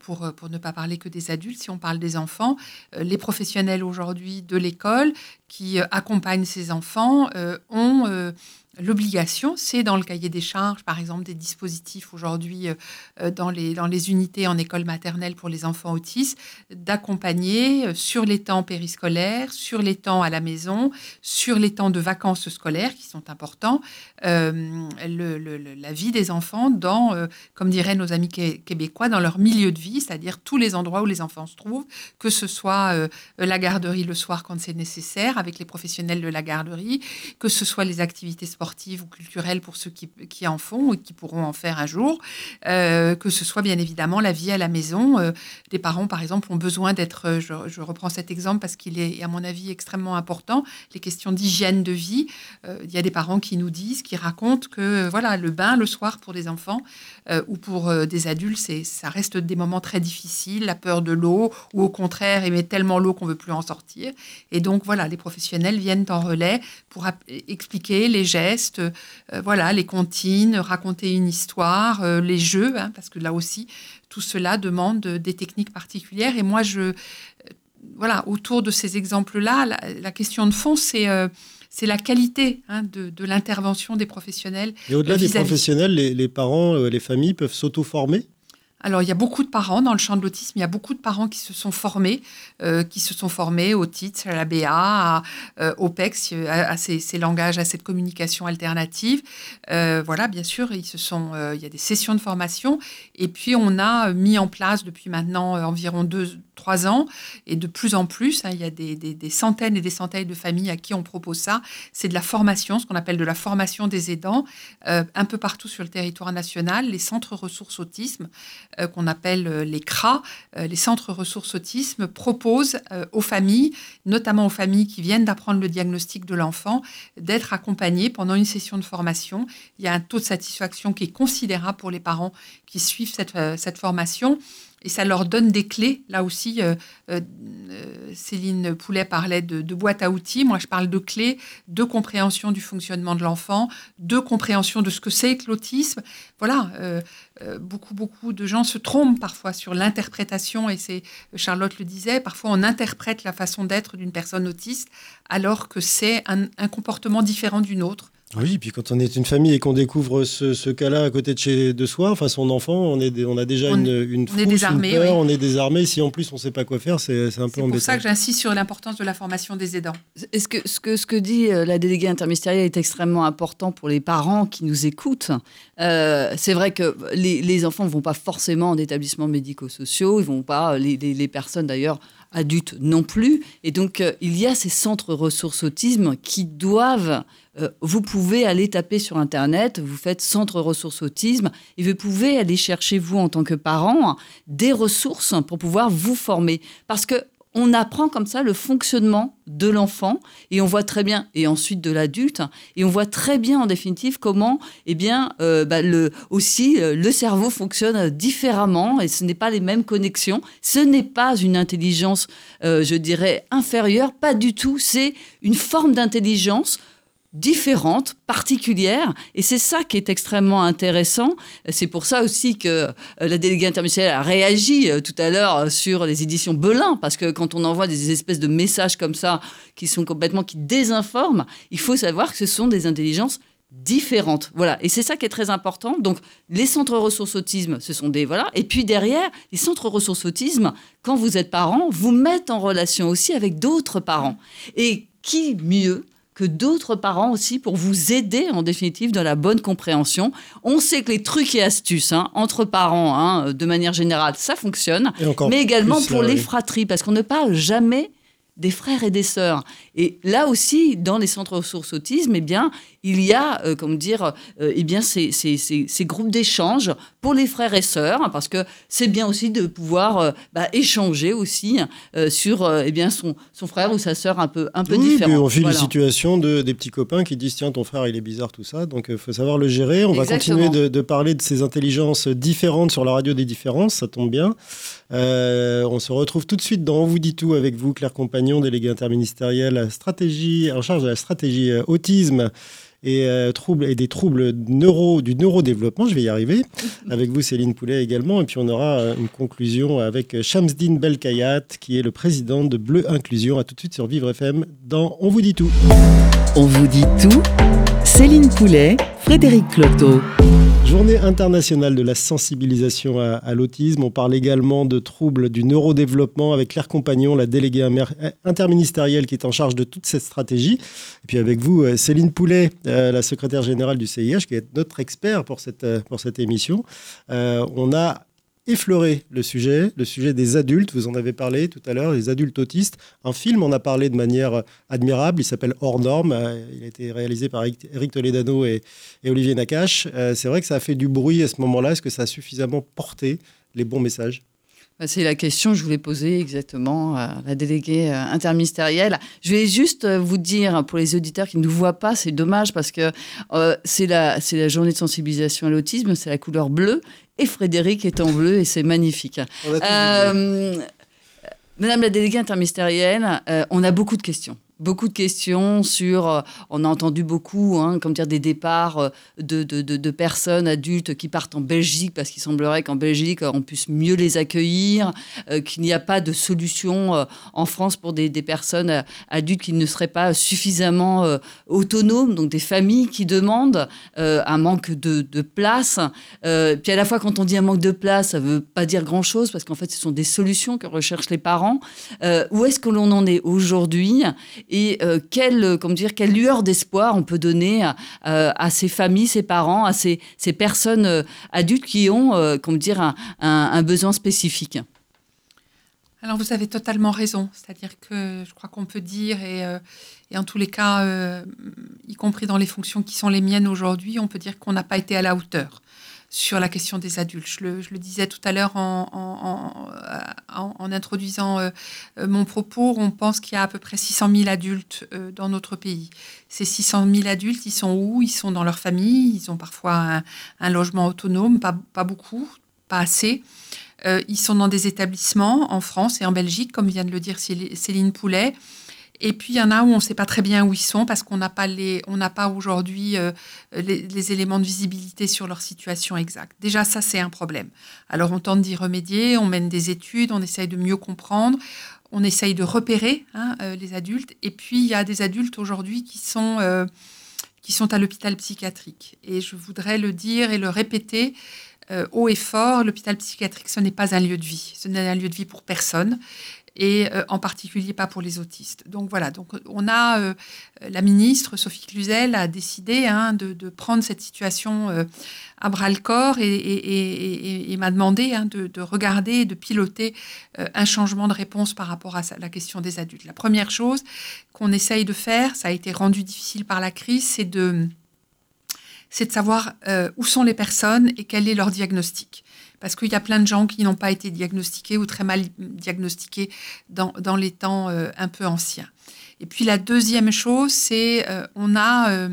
pour, pour ne pas parler que des adultes, si on parle des enfants, les professionnels aujourd'hui de l'école qui accompagnent ces enfants ont L'obligation, c'est dans le cahier des charges, par exemple, des dispositifs aujourd'hui euh, euh, dans, les, unités en école maternelle pour les enfants autistes, d'accompagner euh, sur les temps périscolaires, sur les temps à la maison, sur les temps de vacances scolaires qui sont importants, la vie des enfants dans, comme diraient nos amis québécois, dans leur milieu de vie, c'est-à-dire tous les endroits où les enfants se trouvent, que ce soit la garderie le soir quand c'est nécessaire, avec les professionnels de la garderie, que ce soit les activités sportives ou culturelles pour ceux qui, en font et qui pourront en faire un jour, euh, que ce soit bien évidemment la vie à la maison. Euh, des parents, par exemple, ont besoin d'être, euh, je, reprends cet exemple parce qu'il est, à mon avis, extrêmement important, les questions d'hygiène de vie. il y a des parents qui nous disent, qui racontent que voilà, le bain le soir pour des enfants ou pour des adultes, c'est, ça reste des moments très difficiles, la peur de l'eau, ou au contraire, aimer tellement l'eau qu'on veut plus en sortir. Et donc voilà, les professionnels viennent en relais pour expliquer les gestes euh, voilà, les comptines, raconter une histoire, euh, les jeux, hein, parce que là aussi, tout cela demande des techniques particulières. Et moi, je, euh, voilà, autour de ces exemples-là, la, question de fond, c'est c'est la qualité hein, de, l'intervention des professionnels. Et au-delà des professionnels, les, les parents, les familles peuvent s'auto-former? Alors, il y a beaucoup de parents dans le champ de l'autisme. Il y a beaucoup de parents qui se sont formés, euh, qui se sont formés au TITS, à la BA, à, euh, au PEX, à, ces, langages, à cette communication alternative. Euh, voilà, bien sûr, ils se sont, il y a des sessions de formation. Et puis, on a mis en place depuis maintenant environ deux, 3 ans et de plus en plus, hein, il y a des, centaines et des centaines de familles à qui on propose ça. C'est de la formation, ce qu'on appelle de la formation des aidants, euh, un peu partout sur le territoire national. Les centres ressources autisme, euh, qu'on appelle euh, les CRA, les centres ressources autisme, proposent aux familles, notamment aux familles qui viennent d'apprendre le diagnostic de l'enfant, d'être accompagnées pendant une session de formation. Il y a un taux de satisfaction qui est considérable pour les parents qui suivent cette formation et ça leur donne des clés. Là aussi, euh, euh, Céline Poulet parlait de, boîte à outils. Moi, je parle de clés, de compréhension du fonctionnement de l'enfant, de compréhension de ce que c'est que l'autisme. Voilà, euh, beaucoup, beaucoup de gens se trompent parfois sur l'interprétation, et c'est Charlotte le disait, parfois on interprète la façon d'être d'une personne autiste alors que c'est un comportement différent d'une autre. Oui, puis quand on est une famille et qu'on découvre ce, cas-là à côté de chez de soi, enfin son enfant, on, est on a déjà une, une, on est désarmé, on est désarmé. Si en plus on ne sait pas quoi faire, c'est un peu embêtant. C'est pour ça que j'insiste sur l'importance de la formation des aidants. Est-ce que ce, que ce que dit euh, la déléguée interministérielle est extrêmement important pour les parents qui nous écoutent euh, C'est vrai que les, les enfants ne vont pas forcément en établissements médico-sociaux, ils vont pas, les, les, les personnes d'ailleurs adultes non plus. Et donc, euh, il y a ces centres ressources autisme qui doivent euh, vous pouvez aller taper sur Internet, vous faites Centre ressources autisme, et vous pouvez aller chercher, vous, en tant que parent, des ressources pour pouvoir vous former. Parce que on apprend comme ça le fonctionnement de l'enfant et on voit très bien et ensuite de l'adulte et on voit très bien en définitive comment eh bien euh, bah, le aussi euh, le cerveau fonctionne différemment et ce n'est pas les mêmes connexions. Ce n'est pas une intelligence je dirais inférieure pas du tout. C'est une forme d'intelligence différentes, particulières, et c'est ça qui est extrêmement intéressant. C'est pour ça aussi que euh, la déléguée interministérielle a réagi euh, tout à l'heure euh, sur les éditions Belin, parce que quand on envoie des espèces de messages comme ça, qui sont complètement, qui désinforment, il faut savoir que ce sont des intelligences différentes. Voilà. Et c'est ça qui est très important. Donc, les centres ressources autisme, ce sont des, voilà. Et puis derrière, les centres ressources autisme, quand vous êtes parent, vous mettent en relation aussi avec d'autres parents. Et qui mieux que d'autres parents aussi pour vous aider en définitive dans la bonne compréhension. On sait que les trucs et astuces hein, entre parents, hein, de manière générale, ça fonctionne, mais également pour les fratries, parce qu'on ne parle jamais des frères et des sœurs. Et là aussi, dans les centres ressources autisme, eh bien, il y a, euh, comment dire, euh, eh bien, ces, ces, ces, groupes d'échange pour les frères et sœurs, hein, parce que c'est bien aussi de pouvoir euh, bah, échanger aussi sur eh bien, son, son frère ou sa sœur un peu, un peu oui, différent. on vit voilà. les situations de, des petits copains qui disent tiens, ton frère, il est bizarre, tout ça. Donc, il faut savoir le gérer. On va continuer de, de, parler de ces intelligences différentes sur la radio des différences, ça tombe bien. on se retrouve tout de suite dans On vous dit tout avec vous, Claire Compagnon, déléguée interministérielle stratégie, en charge de la stratégie autisme et, euh, troubles, et des troubles neuro, du neurodéveloppement. Je vais y arriver. Avec vous, Céline Poulet également. Et puis, on aura euh, une conclusion avec Shamsdin Belkayat, qui est le président de Bleu Inclusion. À tout de suite sur Vivre FM dans On vous dit tout. On vous dit tout. Céline Poulet, Frédéric Cloteau. Journée internationale de la sensibilisation à, l'autisme. On parle également de troubles du neurodéveloppement avec Claire Compagnon, la déléguée interministérielle qui est en charge de toute cette stratégie. Et puis avec vous, euh, Céline Poulet, euh, la secrétaire générale du CIH, qui est notre expert pour cette, euh, pour cette émission. on a effleurer le sujet, le sujet des adultes. Vous en avez parlé tout à l'heure, les adultes autistes. Un film en a parlé de manière admirable. Il s'appelle Hors norme. Euh, il a été réalisé par Eric Toledano et, Olivier Nakache. Euh, c'est vrai que ça a fait du bruit à ce moment-là. Est-ce que ça a suffisamment porté les bons messages? C'est la question que je voulais poser exactement à la déléguée euh, interministérielle. Je vais juste vous dire, pour les auditeurs qui ne nous voient pas, c'est dommage parce que c'est la, la journée de sensibilisation à l'autisme, c'est la couleur bleue et Frédéric est en bleu et c'est magnifique. Euh, Madame la déléguée interministérielle, euh, on a beaucoup de questions beaucoup de questions sur, euh, on a entendu beaucoup, hein, comme dire, des départs euh, de, de, de, personnes adultes qui partent en Belgique parce qu'il semblerait qu'en Belgique, on puisse mieux les accueillir, euh, qu'il n'y a pas de solution en France pour des, des, personnes adultes qui ne seraient pas suffisamment autonomes, donc des familles qui demandent un manque de place. puis à la fois, quand on dit un manque de place, ça ne veut pas dire grand-chose parce qu'en fait, ce sont des solutions que recherchent les parents. où est-ce que l'on en est aujourd'hui? Et euh, quelle, comment dire, quelle lueur d'espoir on peut donner à, ces familles, ces parents, à ces, personnes euh, adultes qui ont, euh, comment dire, un, besoin spécifique. Alors vous avez totalement raison, c'est-à-dire que je crois qu'on peut dire, et, euh, en tous les cas, euh, y compris dans les fonctions qui sont les miennes aujourd'hui, on peut dire qu'on n'a pas été à la hauteur sur la question des adultes. Je le, disais tout à l'heure en, en, introduisant euh, mon propos, on pense qu'il y a à peu près 600 000 adultes dans notre pays. Ces 600 000 adultes, ils sont où? Ils sont dans leur famille, ils ont parfois un, logement autonome, pas, beaucoup, pas assez. Euh, ils sont dans des établissements en France et en Belgique, comme vient de le dire Céline Poulet. Et puis il y en a où on ne sait pas très bien où ils sont parce qu'on n'a pas, les, on pas aujourd'hui euh, les, éléments de visibilité sur leur situation exacte. Déjà, ça, c'est un problème. Alors on tente d'y remédier, on mène des études, on essaye de mieux comprendre, on essaye de repérer hein, euh, les adultes. Et puis il y a des adultes aujourd'hui qui sont, qui sont à l'hôpital psychiatrique. Et je voudrais le dire et le répéter, euh, haut et fort, l'hôpital psychiatrique, ce n'est pas un lieu de vie. Ce n'est un lieu de vie pour personne et euh, en particulier pas pour les autistes. Donc voilà, donc on a euh, la ministre Sophie Cluzel a décidé hein, de, prendre cette situation à bras le corps et, m'a demandé hein, de, de, regarder, de piloter un changement de réponse par rapport à la question des adultes. La première chose qu'on essaye de faire, ça a été rendu difficile par la crise, c'est de c'est de savoir euh, où sont les personnes et quel est leur diagnostic. Parce qu'il y a plein de gens qui n'ont pas été diagnostiqués ou très mal diagnostiqués dans, les temps euh, un peu anciens. Et puis la deuxième chose, c'est euh, on a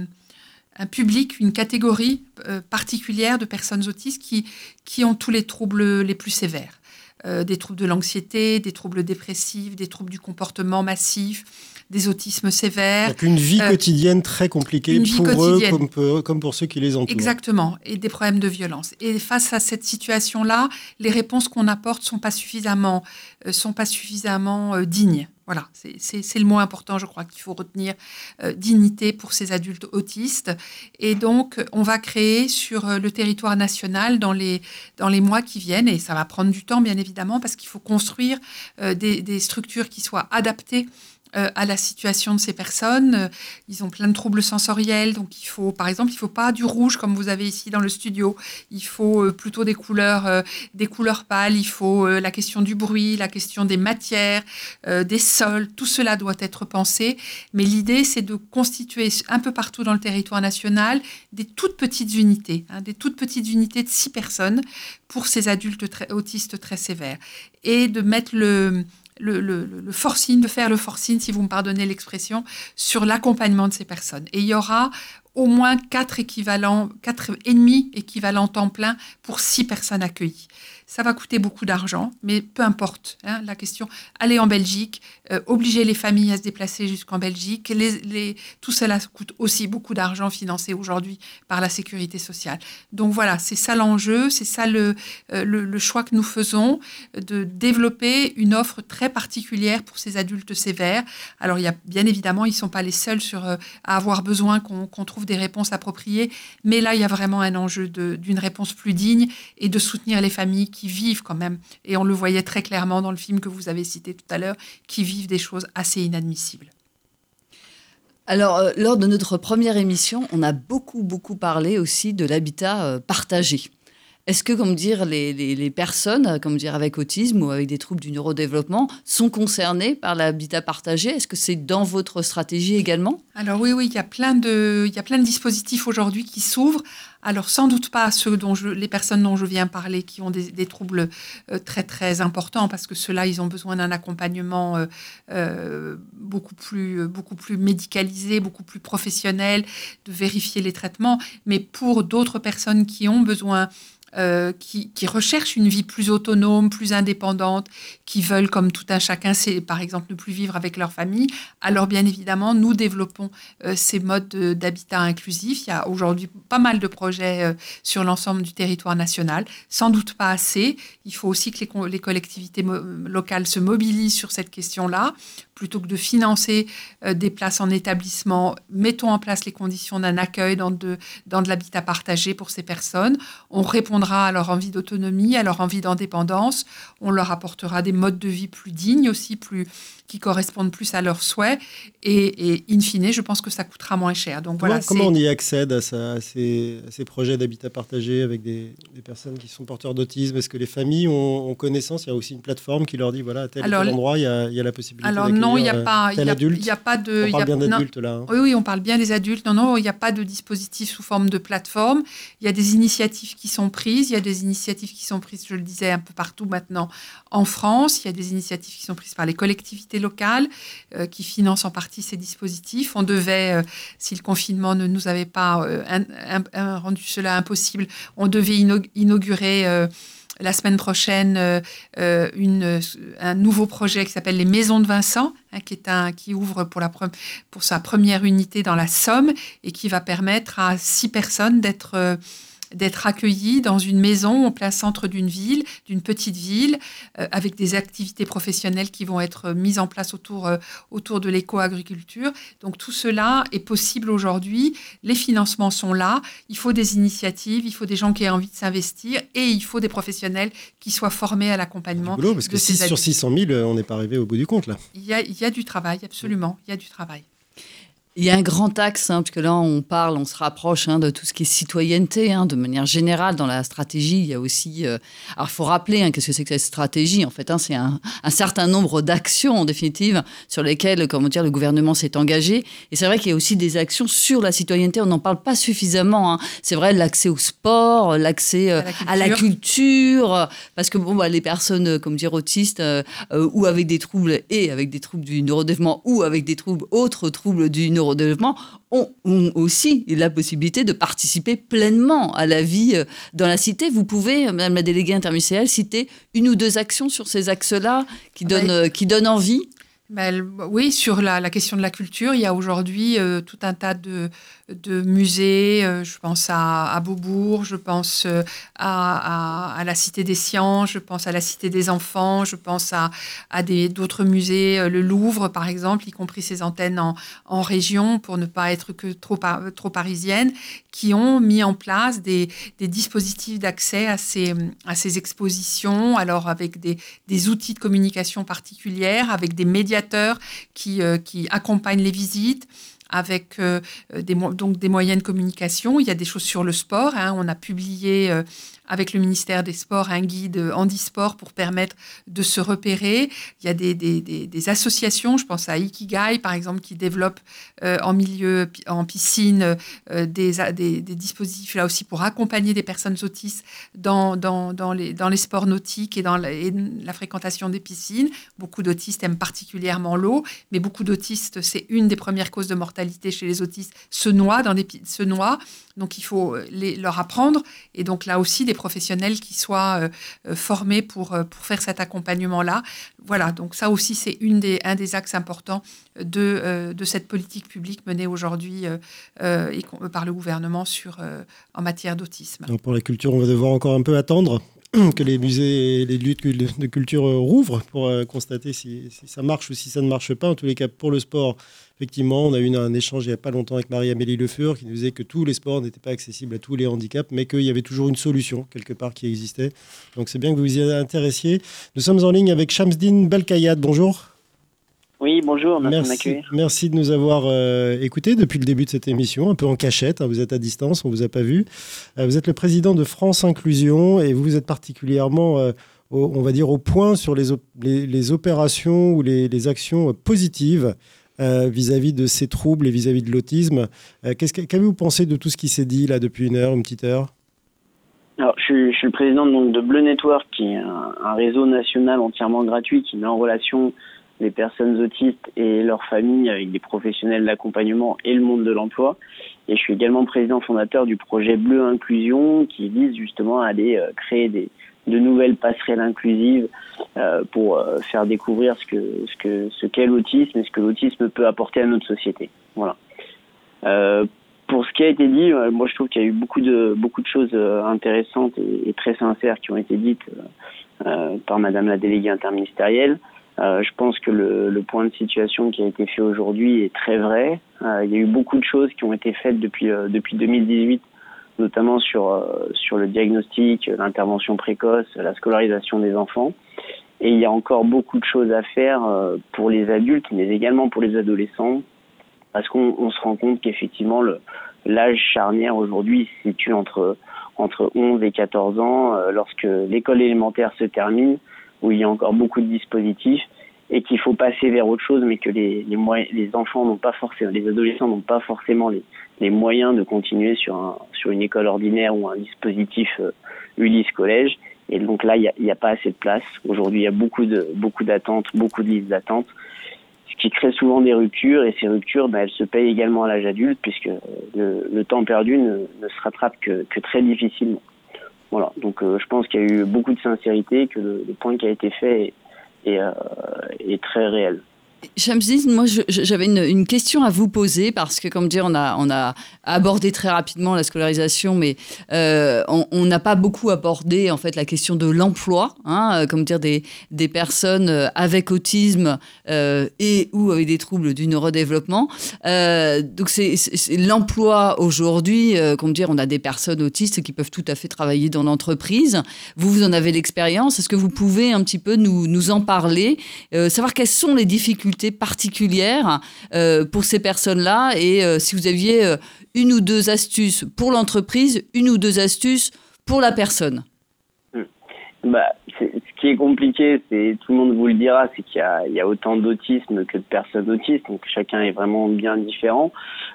un public, une catégorie particulière de personnes autistes qui, qui ont tous les troubles les plus sévères. des troubles de l'anxiété, des troubles dépressifs, des troubles du comportement massif, des autismes sévères. Donc une vie euh, quotidienne très compliquée pour eux comme, pour ceux qui les entourent. Exactement, et des problèmes de violence. Et face à cette situation-là, les réponses qu'on apporte sont pas suffisamment, euh, sont pas suffisamment euh, dignes. Voilà, c'est le mot important, je crois, qu'il faut retenir, dignité pour ces adultes autistes. Et donc, on va créer sur le territoire national dans les, dans les mois qui viennent, et ça va prendre du temps, bien évidemment, parce qu'il faut construire des, des, structures qui soient adaptées euh, à la situation de ces personnes. Euh, ils ont plein de troubles sensoriels, donc il faut, par exemple, il faut pas du rouge comme vous avez ici dans le studio. Il faut euh, plutôt des couleurs, des couleurs pâles. Il faut la question du bruit, la question des matières, des sols. Tout cela doit être pensé. Mais l'idée, c'est de constituer un peu partout dans le territoire national des toutes petites unités, hein, des toutes petites unités de six personnes pour ces adultes autistes très sévères, et de mettre le le, le, forcing, de faire le forcing, si vous me pardonnez l'expression, sur l'accompagnement de ces personnes. Et il y aura au moins quatre équivalents, quatre ennemis équivalents temps plein pour six personnes accueillies. Ça va coûter beaucoup d'argent, mais peu importe. Hein, la question, aller en Belgique, euh, obliger les familles à se déplacer jusqu'en Belgique, tout cela coûte aussi beaucoup d'argent financé aujourd'hui par la sécurité sociale. Donc voilà, c'est ça l'enjeu, c'est ça le, euh, choix que nous faisons, de développer une offre très particulière pour ces adultes sévères. Alors il y a, bien évidemment, ils ne sont pas les seuls euh, à avoir besoin qu'on trouve des réponses appropriées, mais là, il y a vraiment un enjeu d'une réponse plus digne et de soutenir les familles qui vivent quand même, et on le voyait très clairement dans le film que vous avez cité tout à l'heure, qui vivent des choses assez inadmissibles. Alors, euh, lors de notre première émission, on a beaucoup, beaucoup parlé aussi de l'habitat euh, partagé. Est-ce que, comme dire, les, personnes, comme dire, avec autisme ou avec des troubles du neurodéveloppement sont concernées par l'habitat partagé Est-ce que c'est dans votre stratégie également? Alors oui, oui, il y a plein de, il y a plein de dispositifs aujourd'hui qui s'ouvrent. Alors sans doute pas ceux dont je, les personnes dont je viens parler qui ont des, troubles euh, très très importants parce que ceux-là ils ont besoin d'un accompagnement euh, euh, beaucoup plus beaucoup plus médicalisé, beaucoup plus professionnel, de vérifier les traitements. Mais pour d'autres personnes qui ont besoin euh, qui, recherchent une vie plus autonome, plus indépendante, qui veulent, comme tout un chacun, c'est par exemple ne plus vivre avec leur famille. Alors bien évidemment, nous développons euh, ces modes d'habitat inclusif. Il y a aujourd'hui pas mal de projets euh, sur l'ensemble du territoire national, sans doute pas assez. Il faut aussi que les, les collectivités locales se mobilisent sur cette question-là plutôt que de financer euh, des places en établissement, mettons en place les conditions d'un accueil dans de, dans de l'habitat partagé pour ces personnes. On répondra à leur envie d'autonomie, à leur envie d'indépendance. On leur apportera des modes de vie plus dignes aussi, plus, qui correspondent plus à leurs souhaits. Et, in fine, je pense que ça coûtera moins cher. Donc, comment, voilà, comment on y accède à, ça, ces, projets d'habitat partagé avec des, personnes qui sont porteurs d'autisme? Est-ce que les familles ont, connaissance? Il y a aussi une plateforme qui leur dit voilà, à tel, tel endroit, il y, a, il y, a, la possibilité Alors non, il n'y a pas. Il y, a pas de. On parle bien d'adultes là. Hein. Oui, oui, on parle bien des adultes. Non, non, il n'y a pas de dispositif sous forme de plateforme. Il y a des initiatives qui sont prises. Il y a des initiatives qui sont prises, je le disais, un peu partout maintenant en France. Il y a des initiatives qui sont prises par les collectivités locales euh, qui financent en partie ces dispositifs. On devait, euh, si le confinement ne nous avait pas euh, rendu cela impossible, on devait inaugurer la semaine prochaine une, un nouveau projet qui s'appelle les Maisons de Vincent, hein, qui, ouvre pour, sa première unité dans la Somme et qui va permettre à six personnes d'être d'être accueillis dans une maison au plein centre d'une ville, d'une petite ville, euh, avec des activités professionnelles qui vont être mises en place autour, euh, autour de l'éco-agriculture. Donc tout cela est possible aujourd'hui. Les financements sont là. Il faut des initiatives, il faut des gens qui aient envie de s'investir et il faut des professionnels qui soient formés à l'accompagnement. Parce que 6 sur 600 000, on n'est pas arrivé au bout du compte là. Il y a, il y a du travail, absolument. Il y a du travail. Il y a un grand axe, hein, parce que là, on parle, on se rapproche hein, de tout ce qui est citoyenneté, hein, de manière générale. Dans la stratégie, il y a aussi. Euh, alors, faut rappeler qu'est-ce que c'est que cette stratégie. En fait, c'est un, certain nombre d'actions, en définitive, sur lesquelles, comment dire, le gouvernement s'est engagé. Et c'est vrai qu'il y a aussi des actions sur la citoyenneté. On n'en parle pas suffisamment. C'est vrai, l'accès au sport, l'accès euh, à, la culture, parce que bon, bah, les personnes, euh, comme dire, autistes, ou avec des troubles et avec des troubles du neurodéveloppement, ou avec des troubles autres troubles du neurodéveloppement, développement ont, aussi la possibilité de participer pleinement à la vie euh, dans la cité. Vous pouvez, Madame la déléguée interministérielle, citer une ou deux actions sur ces axes-là qui, donnent, euh, qui donnent envie? ben, oui, sur la, question de la culture, il y a aujourd'hui euh, tout un tas de, de musées. Euh, je pense à, Beaubourg, je pense euh, à, la Cité des Sciences, je pense à la Cité des Enfants, je pense à, à d'autres musées, euh, le Louvre par exemple, y compris ses antennes en, en région pour ne pas être que trop, trop parisienne, qui ont mis en place des, des dispositifs d'accès à ces, à ces expositions, alors avec des, des, outils de communication particulières, avec des médiateurs qui, qui accompagnent les visites avec euh, des, donc des moyens de communication. Il y a des choses sur le sport. Hein. On a publié euh, avec le ministère des Sports un guide handisport pour permettre de se repérer. Il y a des, associations, je pense à Ikigai par exemple, qui développent euh, en milieu, en piscine, euh, des, dispositifs là aussi pour accompagner des personnes autistes dans, dans, dans, les, dans les sports nautiques et dans la, fréquentation des piscines. Beaucoup d'autistes aiment particulièrement l'eau, mais beaucoup d'autistes, c'est une des premières causes de mortalité chez les autistes, se noient dans des se noient. Donc il faut les, leur apprendre. Et donc là aussi, des professionnels qui soient euh, euh, formés pour, euh, pour faire cet accompagnement-là. Voilà, donc ça aussi, c'est une des, un des axes importants de, de cette politique publique menée aujourd'hui par le gouvernement sur, en matière d'autisme. Donc pour la culture, on va devoir encore un peu attendre que les musées et les lieux de culture rouvrent pour constater si, si, ça marche ou si ça ne marche pas. En tous les cas, pour le sport, Effectivement, on a eu un échange il n'y a pas longtemps avec Marie-Amélie Le Fur qui nous disait que tous les sports n'étaient pas accessibles à tous les handicaps, mais qu'il y avait toujours une solution quelque part qui existait. Donc c'est bien que vous vous y intéressiez. Nous sommes en ligne avec Shamsdin Belkayat. Bonjour. Oui, bonjour, merci, merci, de nous avoir euh, écoutés depuis le début de cette émission, un peu en cachette, hein, vous êtes à distance, on ne vous a pas vu. Euh, vous êtes le président de France Inclusion et vous êtes particulièrement, euh, on va dire, au point sur les, les, opérations ou les, les actions positives euh, vis-à-vis de ces troubles et vis-à-vis de l'autisme. Euh, qu'avez-vous pensé de tout ce qui s'est dit là depuis une heure, une petite heure? Alors, je suis, le président de Bleu Network, qui est un, réseau national entièrement gratuit qui met en relation les personnes autistes et leurs familles avec des professionnels d'accompagnement et le monde de l'emploi. Et je suis également président fondateur du projet Bleu Inclusion qui vise justement à aller euh, créer des, de nouvelles passerelles inclusives pour euh, faire découvrir ce que ce que ce qu'est l'autisme et ce que l'autisme peut apporter à notre société. Voilà. Euh, pour ce qui a été dit, euh, moi je trouve qu'il y a eu beaucoup de beaucoup de choses euh, intéressantes et, très sincères qui ont été dites par Madame la déléguée interministérielle. je pense que le, le, point de situation qui a été fait aujourd'hui est très vrai. il y a eu beaucoup de choses qui ont été faites depuis, depuis 2018 notamment sur, sur le diagnostic, l'intervention précoce, la scolarisation des enfants. Et il y a encore beaucoup de choses à faire pour les adultes, mais également pour les adolescents, parce qu'on se rend compte qu'effectivement, l'âge charnière aujourd'hui se situe entre, entre 11 et 14 ans, euh, lorsque l'école élémentaire se termine, où il y a encore beaucoup de dispositifs, et qu'il faut passer vers autre chose, mais que les, les, enfants n'ont pas forcément, les adolescents n'ont pas forcément les, les, moyens de continuer sur, un, sur une école ordinaire ou un dispositif euh, Ulysse Collège. Et donc là, il n'y a, a, pas assez de place. Aujourd'hui, il y a beaucoup de beaucoup d'attentes, beaucoup de listes d'attentes ce qui crée souvent des ruptures, et ces ruptures, ben, elles se payent également à l'âge adulte, puisque le, le temps perdu ne, se rattrape que, que très difficilement. Voilà, donc euh, je pense qu'il y a eu beaucoup de sincérité, que le, le point qui a été fait est, est, euh, est très réel. Shamsdin, moi j'avais une, question à vous poser parce que, comme dire, on a, abordé très rapidement la scolarisation, mais euh, on n'a pas beaucoup abordé en fait la question de l'emploi, hein, euh, comme dire des, personnes euh, avec autisme et ou avec des troubles du neurodéveloppement. Donc c'est l'emploi aujourd'hui, comme dire, on a des personnes autistes qui peuvent tout à fait travailler dans l'entreprise. Vous, vous en avez l'expérience. Est-ce que vous pouvez un petit peu nous en parler, savoir quelles sont les difficultés particulières euh, pour ces personnes-là et euh, si vous aviez euh, une ou deux astuces pour l'entreprise, une ou deux astuces pour la personne. Hmm. Bah, ce qui est compliqué, c'est tout le monde vous le dira, c'est qu'il y, y a, autant d'autisme que de personnes autistes, donc chacun est vraiment bien différent.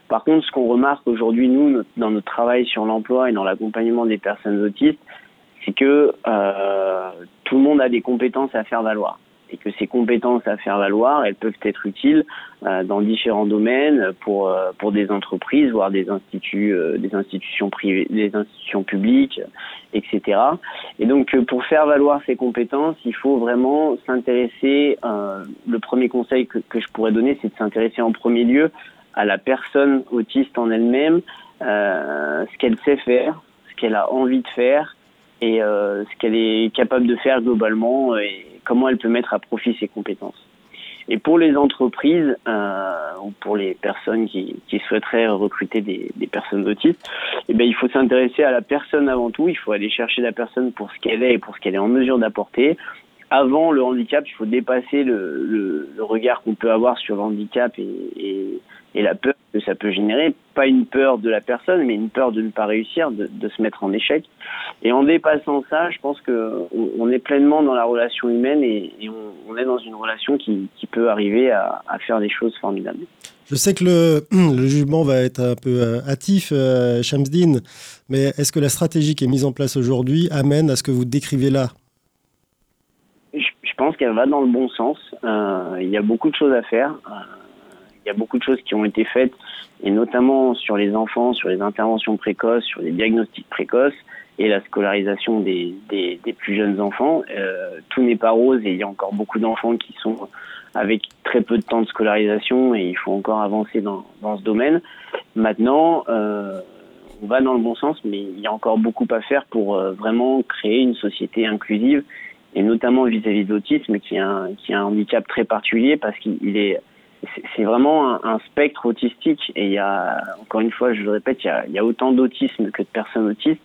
Par contre, ce qu'on remarque aujourd'hui, nous, dans notre travail sur l'emploi et dans l'accompagnement des personnes autistes, c'est que euh, tout le monde a des compétences à faire valoir et que ces compétences à faire valoir, elles peuvent être utiles euh, dans différents domaines pour euh, pour des entreprises, voire des instituts, euh, des institutions privées, des institutions publiques, etc. Et donc pour faire valoir ces compétences, il faut vraiment s'intéresser. le premier conseil que, que je pourrais donner, c'est de s'intéresser en premier lieu à la personne autiste en elle-même, ce qu'elle sait faire, ce qu'elle a envie de faire et ce qu'elle est capable de faire globalement et comment elle peut mettre à profit ses compétences. Et pour les entreprises euh, ou pour les personnes qui, souhaiteraient recruter des, des personnes autistes, eh bien, il faut s'intéresser à la personne avant tout. Il faut aller chercher la personne pour ce qu'elle est et pour ce qu'elle est en mesure d'apporter. Avant le handicap, il faut dépasser le, regard qu'on peut avoir sur le handicap et, la peur que ça peut générer, pas une peur de la personne, mais une peur de ne pas réussir, de, se mettre en échec. Et en dépassant ça, je pense que on, on est pleinement dans la relation humaine et, on, est dans une relation qui, peut arriver à, faire des choses formidables. Je sais que le, jugement va être un peu euh, hâtif, euh, Shamsdin, mais est-ce que la stratégie qui est mise en place aujourd'hui amène à ce que vous décrivez là pense qu'elle va dans le bon sens. Euh, il y a beaucoup de choses à faire. Euh, il y a beaucoup de choses qui ont été faites, et notamment sur les enfants, sur les interventions précoces, sur les diagnostics précoces et la scolarisation des, des, des plus jeunes enfants. Euh, tout n'est pas rose et il y a encore beaucoup d'enfants qui sont avec très peu de temps de scolarisation et il faut encore avancer dans, dans ce domaine. Maintenant, euh, on va dans le bon sens, mais il y a encore beaucoup à faire pour euh, vraiment créer une société inclusive et notamment vis-à-vis -vis de l'autisme qui, est un, handicap très particulier parce qu'il est c'est vraiment un, spectre autistique. Et il y a encore une fois je le répète il y a, il y a autant d'autisme que de personnes autistes.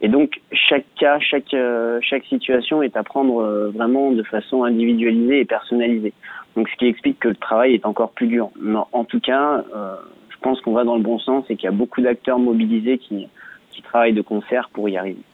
Et donc chaque cas chaque euh, chaque situation est à prendre euh, vraiment de façon individualisée et personnalisée. Donc ce qui explique que le travail est encore plus dur. Mais en tout cas euh, je pense qu'on va dans le bon sens et qu'il y a beaucoup d'acteurs mobilisés qui qui travaillent de concert pour y arriver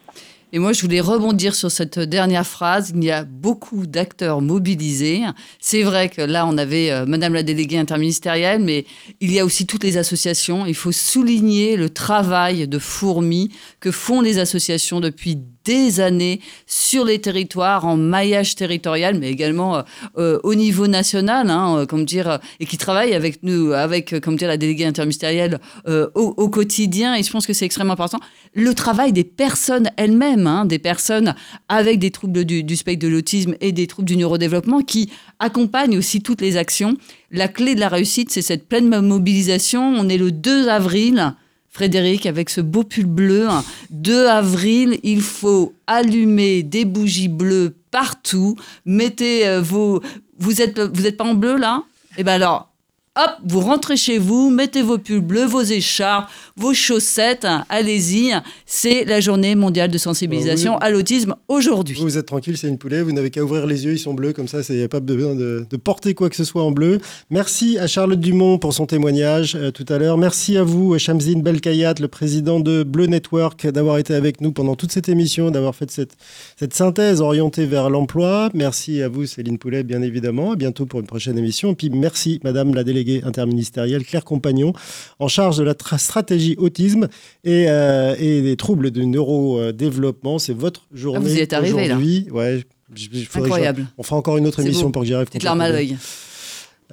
et moi, je voulais rebondir sur cette dernière phrase. Il y a beaucoup d'acteurs mobilisés. C'est vrai que là, on avait euh, Madame la déléguée interministérielle, mais il y a aussi toutes les associations. Il faut souligner le travail de fourmi que font les associations depuis des années sur les territoires, en maillage territorial, mais également euh, au niveau national, hein, comme dire, et qui travaillent avec nous, avec, comme dire, la déléguée interministérielle euh, au, au, quotidien. Et je pense que c'est extrêmement important. Le travail des personnes elles-mêmes, hein, des personnes avec des troubles du, du spectre de l'autisme et des troubles du neurodéveloppement, qui accompagnent aussi toutes les actions. La clé de la réussite, c'est cette pleine mobilisation. On est le 2 avril. Frédéric, avec ce beau pull bleu. 2 avril, il faut allumer des bougies bleues partout. Mettez euh, vos, vous êtes, vous êtes pas en bleu là? Eh ben alors, hop, vous rentrez chez vous, mettez vos pulls bleus, vos écharpes, vos chaussettes, hein, allez-y. C'est la journée mondiale de sensibilisation Bah à l'autisme aujourd'hui. Vous êtes tranquille, c'est une poulet, vous n'avez qu'à ouvrir les yeux, ils sont bleus, comme ça, il n'y a pas besoin de, de porter quoi que ce soit en bleu. Merci à Charlotte Dumont pour son témoignage euh, tout à l'heure. Merci à vous, euh, Shamzine Belkayat, le président de Bleu Network, d'avoir été avec nous pendant toute cette émission, d'avoir fait cette, cette synthèse orientée vers l'emploi. Merci à vous, Céline Poulet, bien évidemment. À bientôt pour une prochaine émission. Et puis merci, Madame la déléguée interministérielle, Claire Compagnon, en charge de la tra- stratégie autisme et, euh, et des troubles du neurodéveloppement. C'est votre journée Ah, vous y êtes arrivé, là. aujourd'hui. Ouais, je- Incroyable. on fera encore une autre émission beau. pour que j'y arrive. Petite larme à l'œil.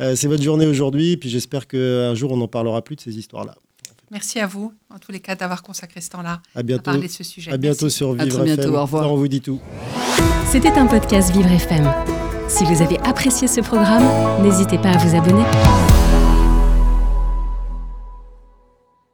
Euh, c'est votre journée aujourd'hui, puis j'espère qu'un jour on n'en parlera plus de ces histoires-là. Merci à vous, en tous les cas, d'avoir consacré ce temps-là À à bientôt. parler de ce sujet. À bientôt Merci. sur À Vivre très bientôt, FM. au revoir. On vous dit tout. C'était un podcast Vivre FM. Si vous avez apprécié ce programme, n'hésitez pas à vous abonner.